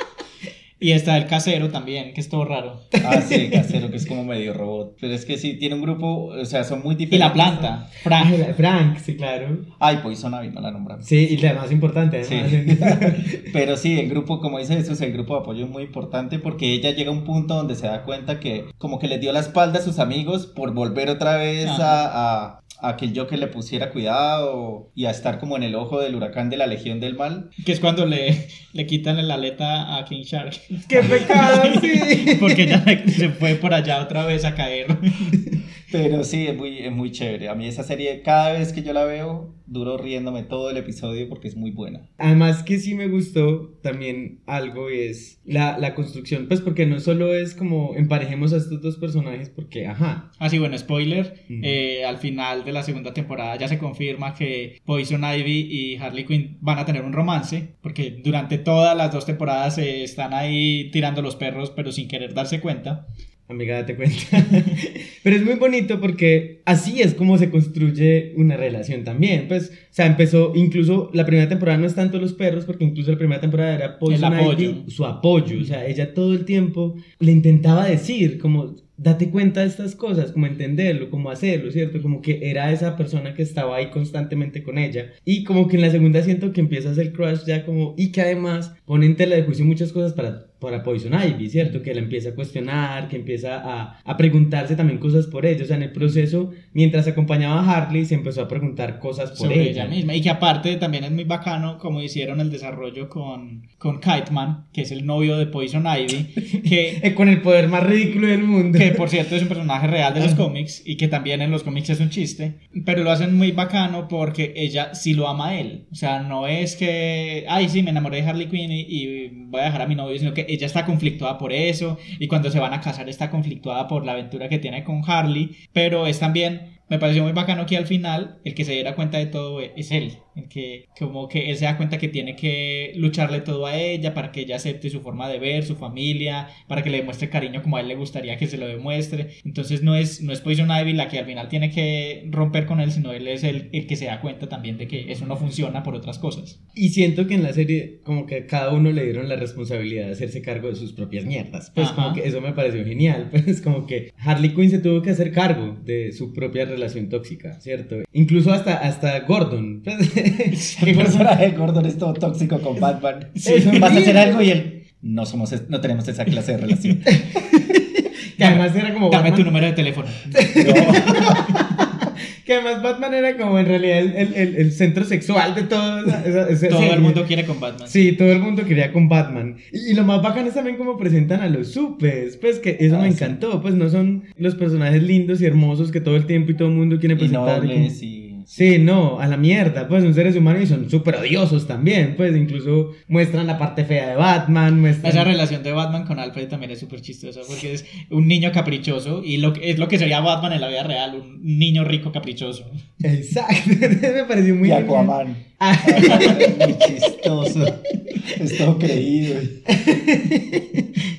Y está el casero también, que es todo raro. Ah, sí, el casero, que es como medio robot. Pero es que sí, tiene un grupo, o sea, son muy Y diferentes. la planta, Ah, Frank. la- Frank, sí, claro. Ay, Poison Ivy, no la nombramos. Sí, y la más importante, Sí. Pero sí, el grupo, como dice Jesús, el grupo de apoyo es muy importante porque ella llega a un punto donde se da cuenta que como que le dio la espalda a sus amigos por volver otra vez a, a, a que el Joker le pusiera cuidado y a estar como en el ojo del huracán de la Legión del Mal. Que es cuando le, le quitan la aleta a King Shark. ¡Qué pecado, sí! Porque ella se fue por allá otra vez a caer. Pero sí, es muy, es muy chévere. A mí esa serie, cada vez que yo la veo, duro riéndome todo el episodio porque es muy buena. Además que sí me gustó también algo y es la, la construcción, pues porque no solo es como emparejemos a estos dos personajes porque, ajá. Ah, sí, bueno, spoiler, eh, al final de la segunda temporada ya se confirma que Poison Ivy y Harley Quinn van a tener un romance, porque durante todas las dos temporadas se están ahí tirando los perros, pero sin querer darse cuenta. Amiga, date cuenta. Pero es muy bonito porque así es como se construye una relación también. Pues, o sea, empezó, incluso la primera temporada no es tanto los perros, porque incluso la primera temporada era Poison El apoyo. Ivy, su apoyo. O sea, ella todo el tiempo le intentaba decir, como, date cuenta de estas cosas, como entenderlo, como hacerlo, ¿cierto? Como que era esa persona que estaba ahí constantemente con ella. Y como que en la segunda siento que empieza a hacer crush ya como, y que además pone en tela de juicio muchas cosas para para Poison Ivy, ¿cierto? Que la empieza a cuestionar, que empieza a, a preguntarse también cosas por ella. O sea, en el proceso, mientras acompañaba a Harley, se empezó a preguntar cosas por sobre ella. ella misma. Y que aparte también es muy bacano como hicieron el desarrollo con, con Kite Man, que es el novio de Poison Ivy, que, Eh, Con el poder más ridículo del mundo. que por cierto es un personaje real de los cómics y que también en los cómics es un chiste, pero lo hacen muy bacano porque ella sí lo ama a él. O sea, no es que, ay, sí, me enamoré de Harley Quinn y, y voy a dejar a mi novio, sino que ella está conflictuada por eso y cuando se van a casar está conflictuada por la aventura que tiene con Harley, pero es también me pareció muy bacano que al final el que se diera cuenta de todo es él, el que como que él se da cuenta que tiene que lucharle todo a ella para que ella acepte su forma de ver, su familia, para que le demuestre cariño como a él le gustaría que se lo demuestre. Entonces no es no es Poison Ivy la que al final tiene que romper con él, sino él es el, el que se da cuenta también de que eso no funciona por otras cosas. Y siento que en la serie, como que a cada uno le dieron la responsabilidad de hacerse cargo de sus propias mierdas. Pues Ajá. como que eso me pareció genial. Pues como que Harley Quinn se tuvo que hacer cargo de su propia relación tóxica, ¿cierto? Incluso hasta, hasta Gordon. El Gordon- personaje de Gordon es todo tóxico con Batman. Sí. Vas a hacer algo y él. No, somos, no tenemos esa clase de relación. que además era como Dame tu número de teléfono. Que además Batman era como en realidad el, el- el- el centro sexual de todo. esa- esa- esa Todo el serie. mundo quiere con Batman. Sí, todo el mundo quería con Batman. Y, y lo más bacán es también cómo presentan a los supers. Pues que eso Ah, me sí. encantó. Pues no son los personajes lindos y hermosos que todo el tiempo y todo el mundo quiere Y presentar. nobles y. Sí, no, a la mierda, pues son seres humanos y son súper odiosos también, pues incluso muestran la parte fea de Batman, muestran... Esa relación de Batman con Alfred también es súper chistosa porque es un niño caprichoso y lo que, es lo que sería Batman en la vida real, un niño rico caprichoso. Exacto, me pareció muy y. Aquaman. Ah, Muy chistoso. Es todo creído.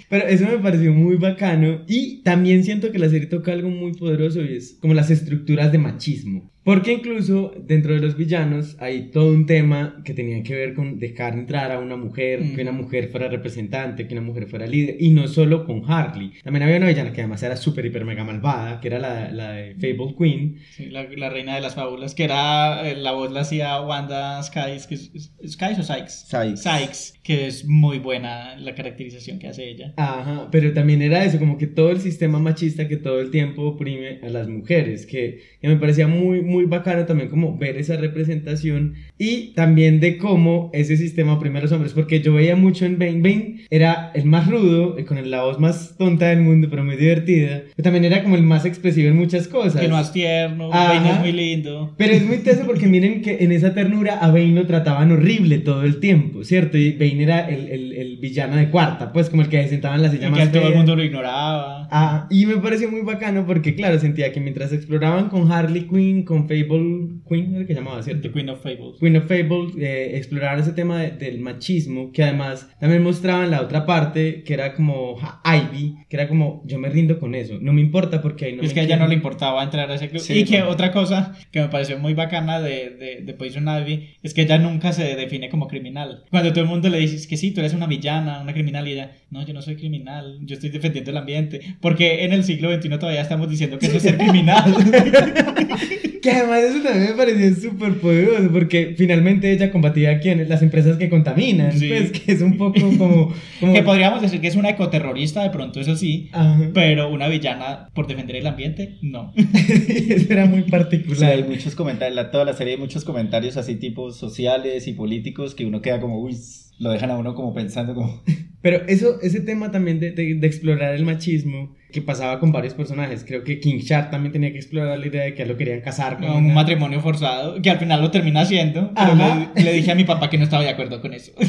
Pero eso me pareció muy bacano y también siento que la serie toca algo muy poderoso y es como las estructuras de machismo. Porque incluso dentro de los villanos hay todo un tema que tenía que ver con dejar entrar a una mujer, que una mujer fuera representante, que una mujer fuera líder, y no solo con Harley. También había una villana que además era súper, hiper, mega malvada, que era la, la de Fable Queen. Sí, la, la reina de las fábulas, que era, eh, la voz la hacía Wanda Skys, que es, es- ¿Skys o Sykes? Sykes. Sykes, que es muy buena la caracterización que hace ella. Ajá, pero también era eso, como que todo el sistema machista que todo el tiempo oprime a las mujeres, que, que me parecía muy, muy bacano también como ver esa representación y también de cómo ese sistema oprime a los hombres, porque yo veía mucho en Bane, Bane era el más rudo, eh, con la voz más tonta del mundo, pero muy divertida, pero también era como el más expresivo en muchas cosas. Que no es tierno, Ajá. Bane es muy lindo. Pero es muy teso porque miren que en esa ternura a Bane lo trataban horrible todo el tiempo, ¿cierto? Y Bane era el, el, el villano de cuarta, pues como el que se sentaba en la Y silla que más todo el mundo lo ignoraba. Ah, y me pareció muy bacano porque, claro, sentía que mientras exploraban con Harley Quinn, con Fable Queen, era que llamaba, ¿cierto? The Queen of Fables. Queen of Fable, eh, exploraban ese tema de- del machismo, que además también mostraban la otra parte, que era como ja, Ivy, que era como, yo me rindo con eso, no me importa porque ahí no es me que a ella quieren". no le importaba entrar a ese club. Sí, y que no. otra cosa que me pareció muy bacana de, de, de Poison Ivy es que ella nunca se define como criminal. Cuando todo el mundo le dice "Es que sí, tú eres una villana, una criminal, y ella, no, yo no soy criminal, yo estoy defendiendo el ambiente. Porque en el siglo XXI todavía estamos diciendo que eso es ser criminal. Que además eso también me pareció súper poderoso, porque finalmente ella combatía a quienes, las empresas que contaminan, Sí. pues que es un poco como... como... que podríamos decir que es una ecoterrorista, de pronto eso sí. Ajá. Pero una villana por defender el ambiente, no. eso era muy Sí, particular. hay muchos comentarios, la, toda la serie hay muchos comentarios así tipo sociales y políticos que uno queda como, uy, lo dejan a uno como pensando como... Pero eso, ese tema también de, de- de explorar el machismo que pasaba con varios personajes. Creo que King Shark también tenía que explorar la idea de que lo querían casar con Un una- matrimonio forzado, que al final lo termina haciendo. Pero le, le dije a mi papá que no estaba de acuerdo con eso.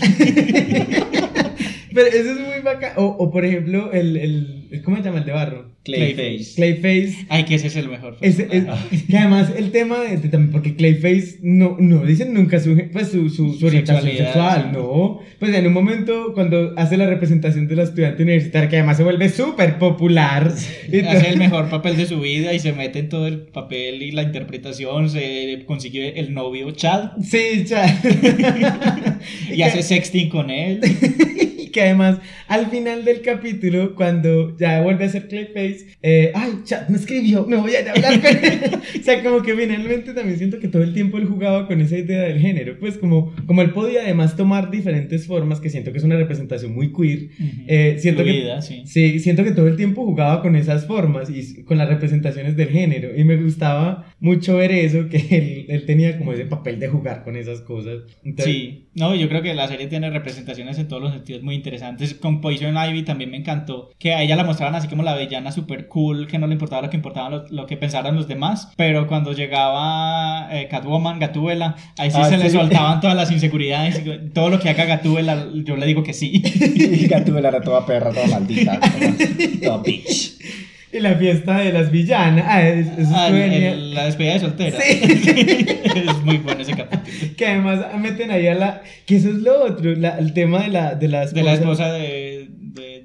Pero eso es muy bacán. O, o, por ejemplo, el, el, ¿Cómo se llama el de barro? Clayface. Clayface. Ay, que ese es el mejor. Ese- es- y además el tema de, de porque Clayface no, no dicen nunca su, pues, su, su, su orientación sexual, sí. no. Pues en un momento cuando hace la representación de la estudiante universitaria, que además se vuelve súper popular. todo- Hace el mejor papel de su vida y se mete en todo el papel y la interpretación. Se consigue el novio Chad Sí, ya. y hace sexting con él. Y que además, al final del capítulo, cuando ya vuelve a ser Clayface, eh, ay, chat me escribió, me voy a ir a hablar con él. o sea, como que finalmente también siento que todo el tiempo él jugaba con esa idea del género. Pues como, como él podía además tomar diferentes formas, que siento que es una representación muy queer. eh, siento Fluida, que, sí. siento que todo el tiempo jugaba con esas formas y con las representaciones del género. Y me gustaba mucho ver eso, que él, él tenía como ese papel de jugar con esas cosas. Entonces, Sí, no, yo creo que la serie tiene representaciones en todos los sentidos muy interesantes. Con Poison Ivy también me encantó que a ella la mostraban así como la villana super cool, que no le importaba lo que importaba lo, lo que pensaran los demás. Pero cuando llegaba eh, Catwoman, Gatúbela, ahí sí Ah, se le sí. soltaban todas las inseguridades. y Todo lo que haga Gatúbela, yo le digo que sí. Y Gatúbela era toda perra, toda maldita. toda- Toda bitch. Y la fiesta de las villanas. Ah, es- eso Ah, el- la despedida de soltera. Sí. es muy bueno ese capítulo. Que además meten ahí a la. Que eso es lo otro. la- el tema de la, de la De la esposa de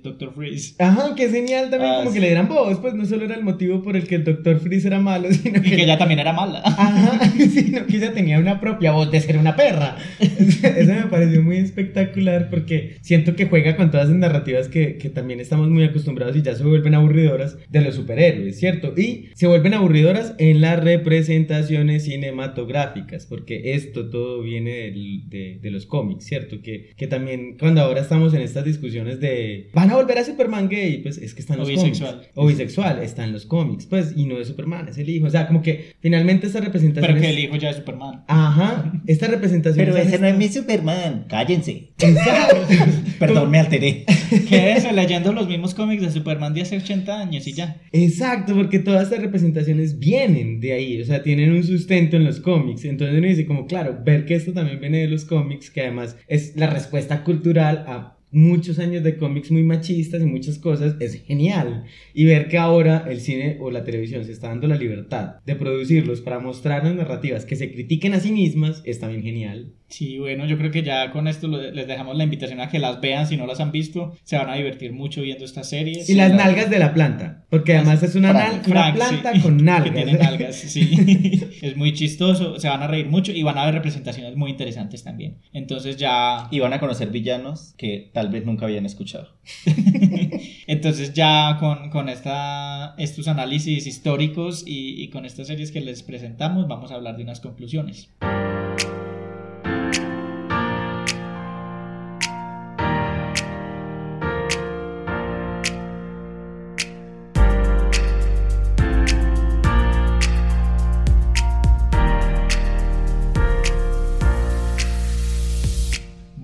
Dr. Freeze. Ajá, que es genial también Ah, como sí. que le dieran voz, pues no solo era el motivo por el que el Dr. Freeze era malo, sino Y que, que ella también era mala. Ajá, sino que ella tenía una propia voz de ser una perra. Eso me pareció muy espectacular porque siento que juega con todas esas narrativas que, que también estamos muy acostumbrados y ya se vuelven aburridoras de los superhéroes, ¿cierto? Y se vuelven aburridoras en las representaciones cinematográficas, porque esto todo viene del- de, de los cómics, ¿cierto? Que, que también cuando ahora estamos en estas discusiones de van a volver a Superman gay, pues es que están O los bisexual. cómics. O bisexual, está en los cómics, pues, y no es Superman, es el hijo. O sea, como que finalmente esta representación. Pero que el hijo ya es Superman. Ajá, esta representación. Pero ese no es mi Superman. Cállense. Perdón, me alteré. Quédese leyendo los mismos cómics de Superman de hace 80 años y ya. Exacto, porque todas estas representaciones vienen de ahí, o sea, tienen un sustento en los cómics. Entonces uno dice como, claro, ver que esto también viene de los cómics, que además es la respuesta cultural a muchos años de cómics muy machistas y muchas cosas, es genial. Y ver que ahora el cine o la televisión se está dando la libertad de producirlos para mostrarnos narrativas que se critiquen a sí mismas, es también genial. Sí, bueno, yo creo que ya con esto les dejamos la invitación a que las vean si no las han visto. Se van a divertir mucho viendo estas series. Y las nalgas de la planta, porque además es una, Frank, nal- una Frank, planta sí, con Que nalgas. tiene nalgas, sí. es muy chistoso, se van a reír mucho y van a ver representaciones muy interesantes también. Entonces ya... Y van a conocer villanos que tal vez nunca habían escuchado. Entonces ya con, con esta, estos análisis históricos y, y con estas series que les presentamos vamos a hablar de unas conclusiones.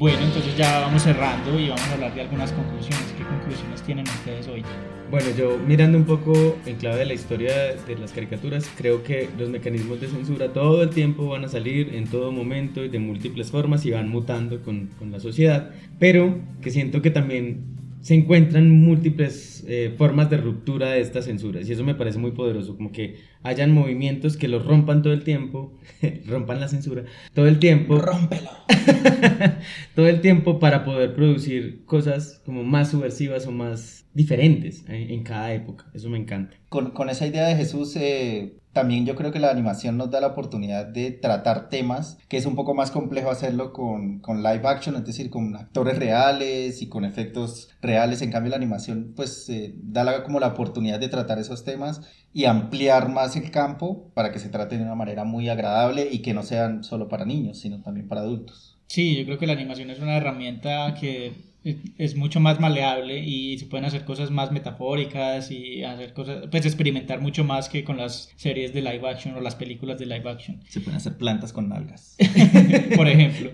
Bueno, entonces ya vamos cerrando y vamos a hablar de algunas conclusiones. ¿Qué conclusiones tienen ustedes hoy? Bueno, yo mirando un poco en clave de la historia de las caricaturas, creo que los mecanismos de censura todo el tiempo van a salir en todo momento y de múltiples formas y van mutando con, con la sociedad, pero que siento que también se encuentran múltiples eh, formas de ruptura de estas censuras y eso me parece muy poderoso, como que hayan movimientos que los rompan todo el tiempo, rompan la censura todo el tiempo. Rómpelo. todo el tiempo para poder producir cosas como más subversivas o más diferentes eh, en cada época. Eso me encanta. Con, con esa idea de Jesús, eh, también yo creo que la animación nos da la oportunidad de tratar temas que es un poco más complejo hacerlo con, con live action, es decir, con actores reales y con efectos reales. En cambio, la animación pues eh, da la- como la oportunidad de tratar esos temas y ampliar más el campo para que se traten de una manera muy agradable y que no sean solo para niños, sino también para adultos. Sí, yo creo que la animación es una herramienta que es- mucho más maleable y se pueden hacer cosas más metafóricas y hacer cosas, pues experimentar mucho más que con las series de live action o las películas de live action. Se pueden hacer plantas con nalgas. por ejemplo.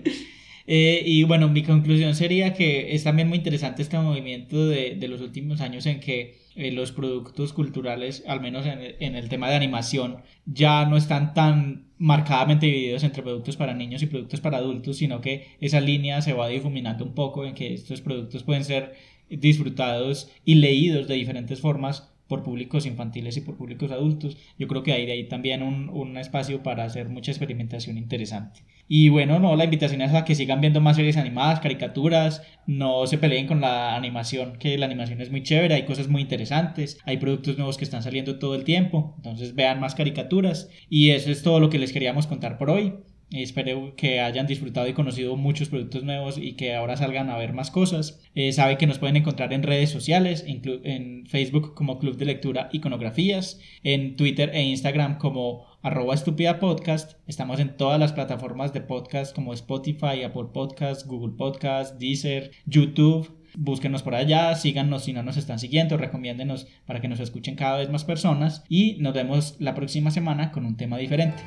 Eh, y bueno, mi conclusión sería que es también muy interesante este movimiento de, de los últimos años en que eh, los productos culturales, al menos en, en, el tema de animación, ya no están tan marcadamente divididos entre productos para niños y productos para adultos, sino que esa línea se va difuminando un poco en que estos productos pueden ser disfrutados y leídos de diferentes formas por públicos infantiles y por públicos adultos. Yo creo que hay de ahí también un, un, espacio para hacer mucha experimentación interesante. Y bueno, no, la invitación es a que sigan viendo más series animadas, caricaturas, no se peleen con la animación, que la animación es muy chévere, hay cosas muy interesantes, hay productos nuevos que están saliendo todo el tiempo, entonces vean más caricaturas. Y eso es todo lo que les queríamos contar por hoy. Espero que hayan disfrutado y conocido muchos productos nuevos y que ahora salgan a ver más cosas. Eh, saben que nos pueden encontrar en redes sociales, en, Facebook como Club de Lectura Iconografías, en Twitter e Instagram como arroba podcast. Estamos en todas las plataformas de podcast como Spotify, Apple Podcast, Google Podcast, Deezer, YouTube. Búsquenos por allá, síganos si no nos están siguiendo, recomiéndenos para que nos escuchen cada vez más personas y nos vemos la próxima semana con un tema diferente.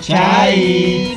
¡Chais!